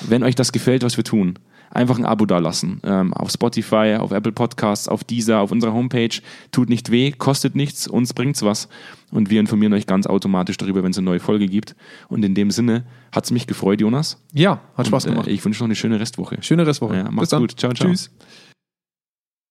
Speaker 1: Wenn euch das gefällt, was wir tun, einfach ein Abo dalassen. Ähm, auf Spotify, auf Apple Podcasts, auf Deezer, auf unserer Homepage. Tut nicht weh, kostet nichts, uns bringt's was. Und wir informieren euch ganz automatisch darüber, wenn es eine neue Folge gibt. Und in dem Sinne hat's mich gefreut, Jonas.
Speaker 2: Ja, hat Spaß
Speaker 1: Und,
Speaker 2: gemacht.
Speaker 1: Äh, ich wünsche noch eine schöne Restwoche.
Speaker 2: Schöne Restwoche.
Speaker 1: Ja,
Speaker 2: dann.
Speaker 1: gut. Ciao, ciao.
Speaker 2: Tschüss.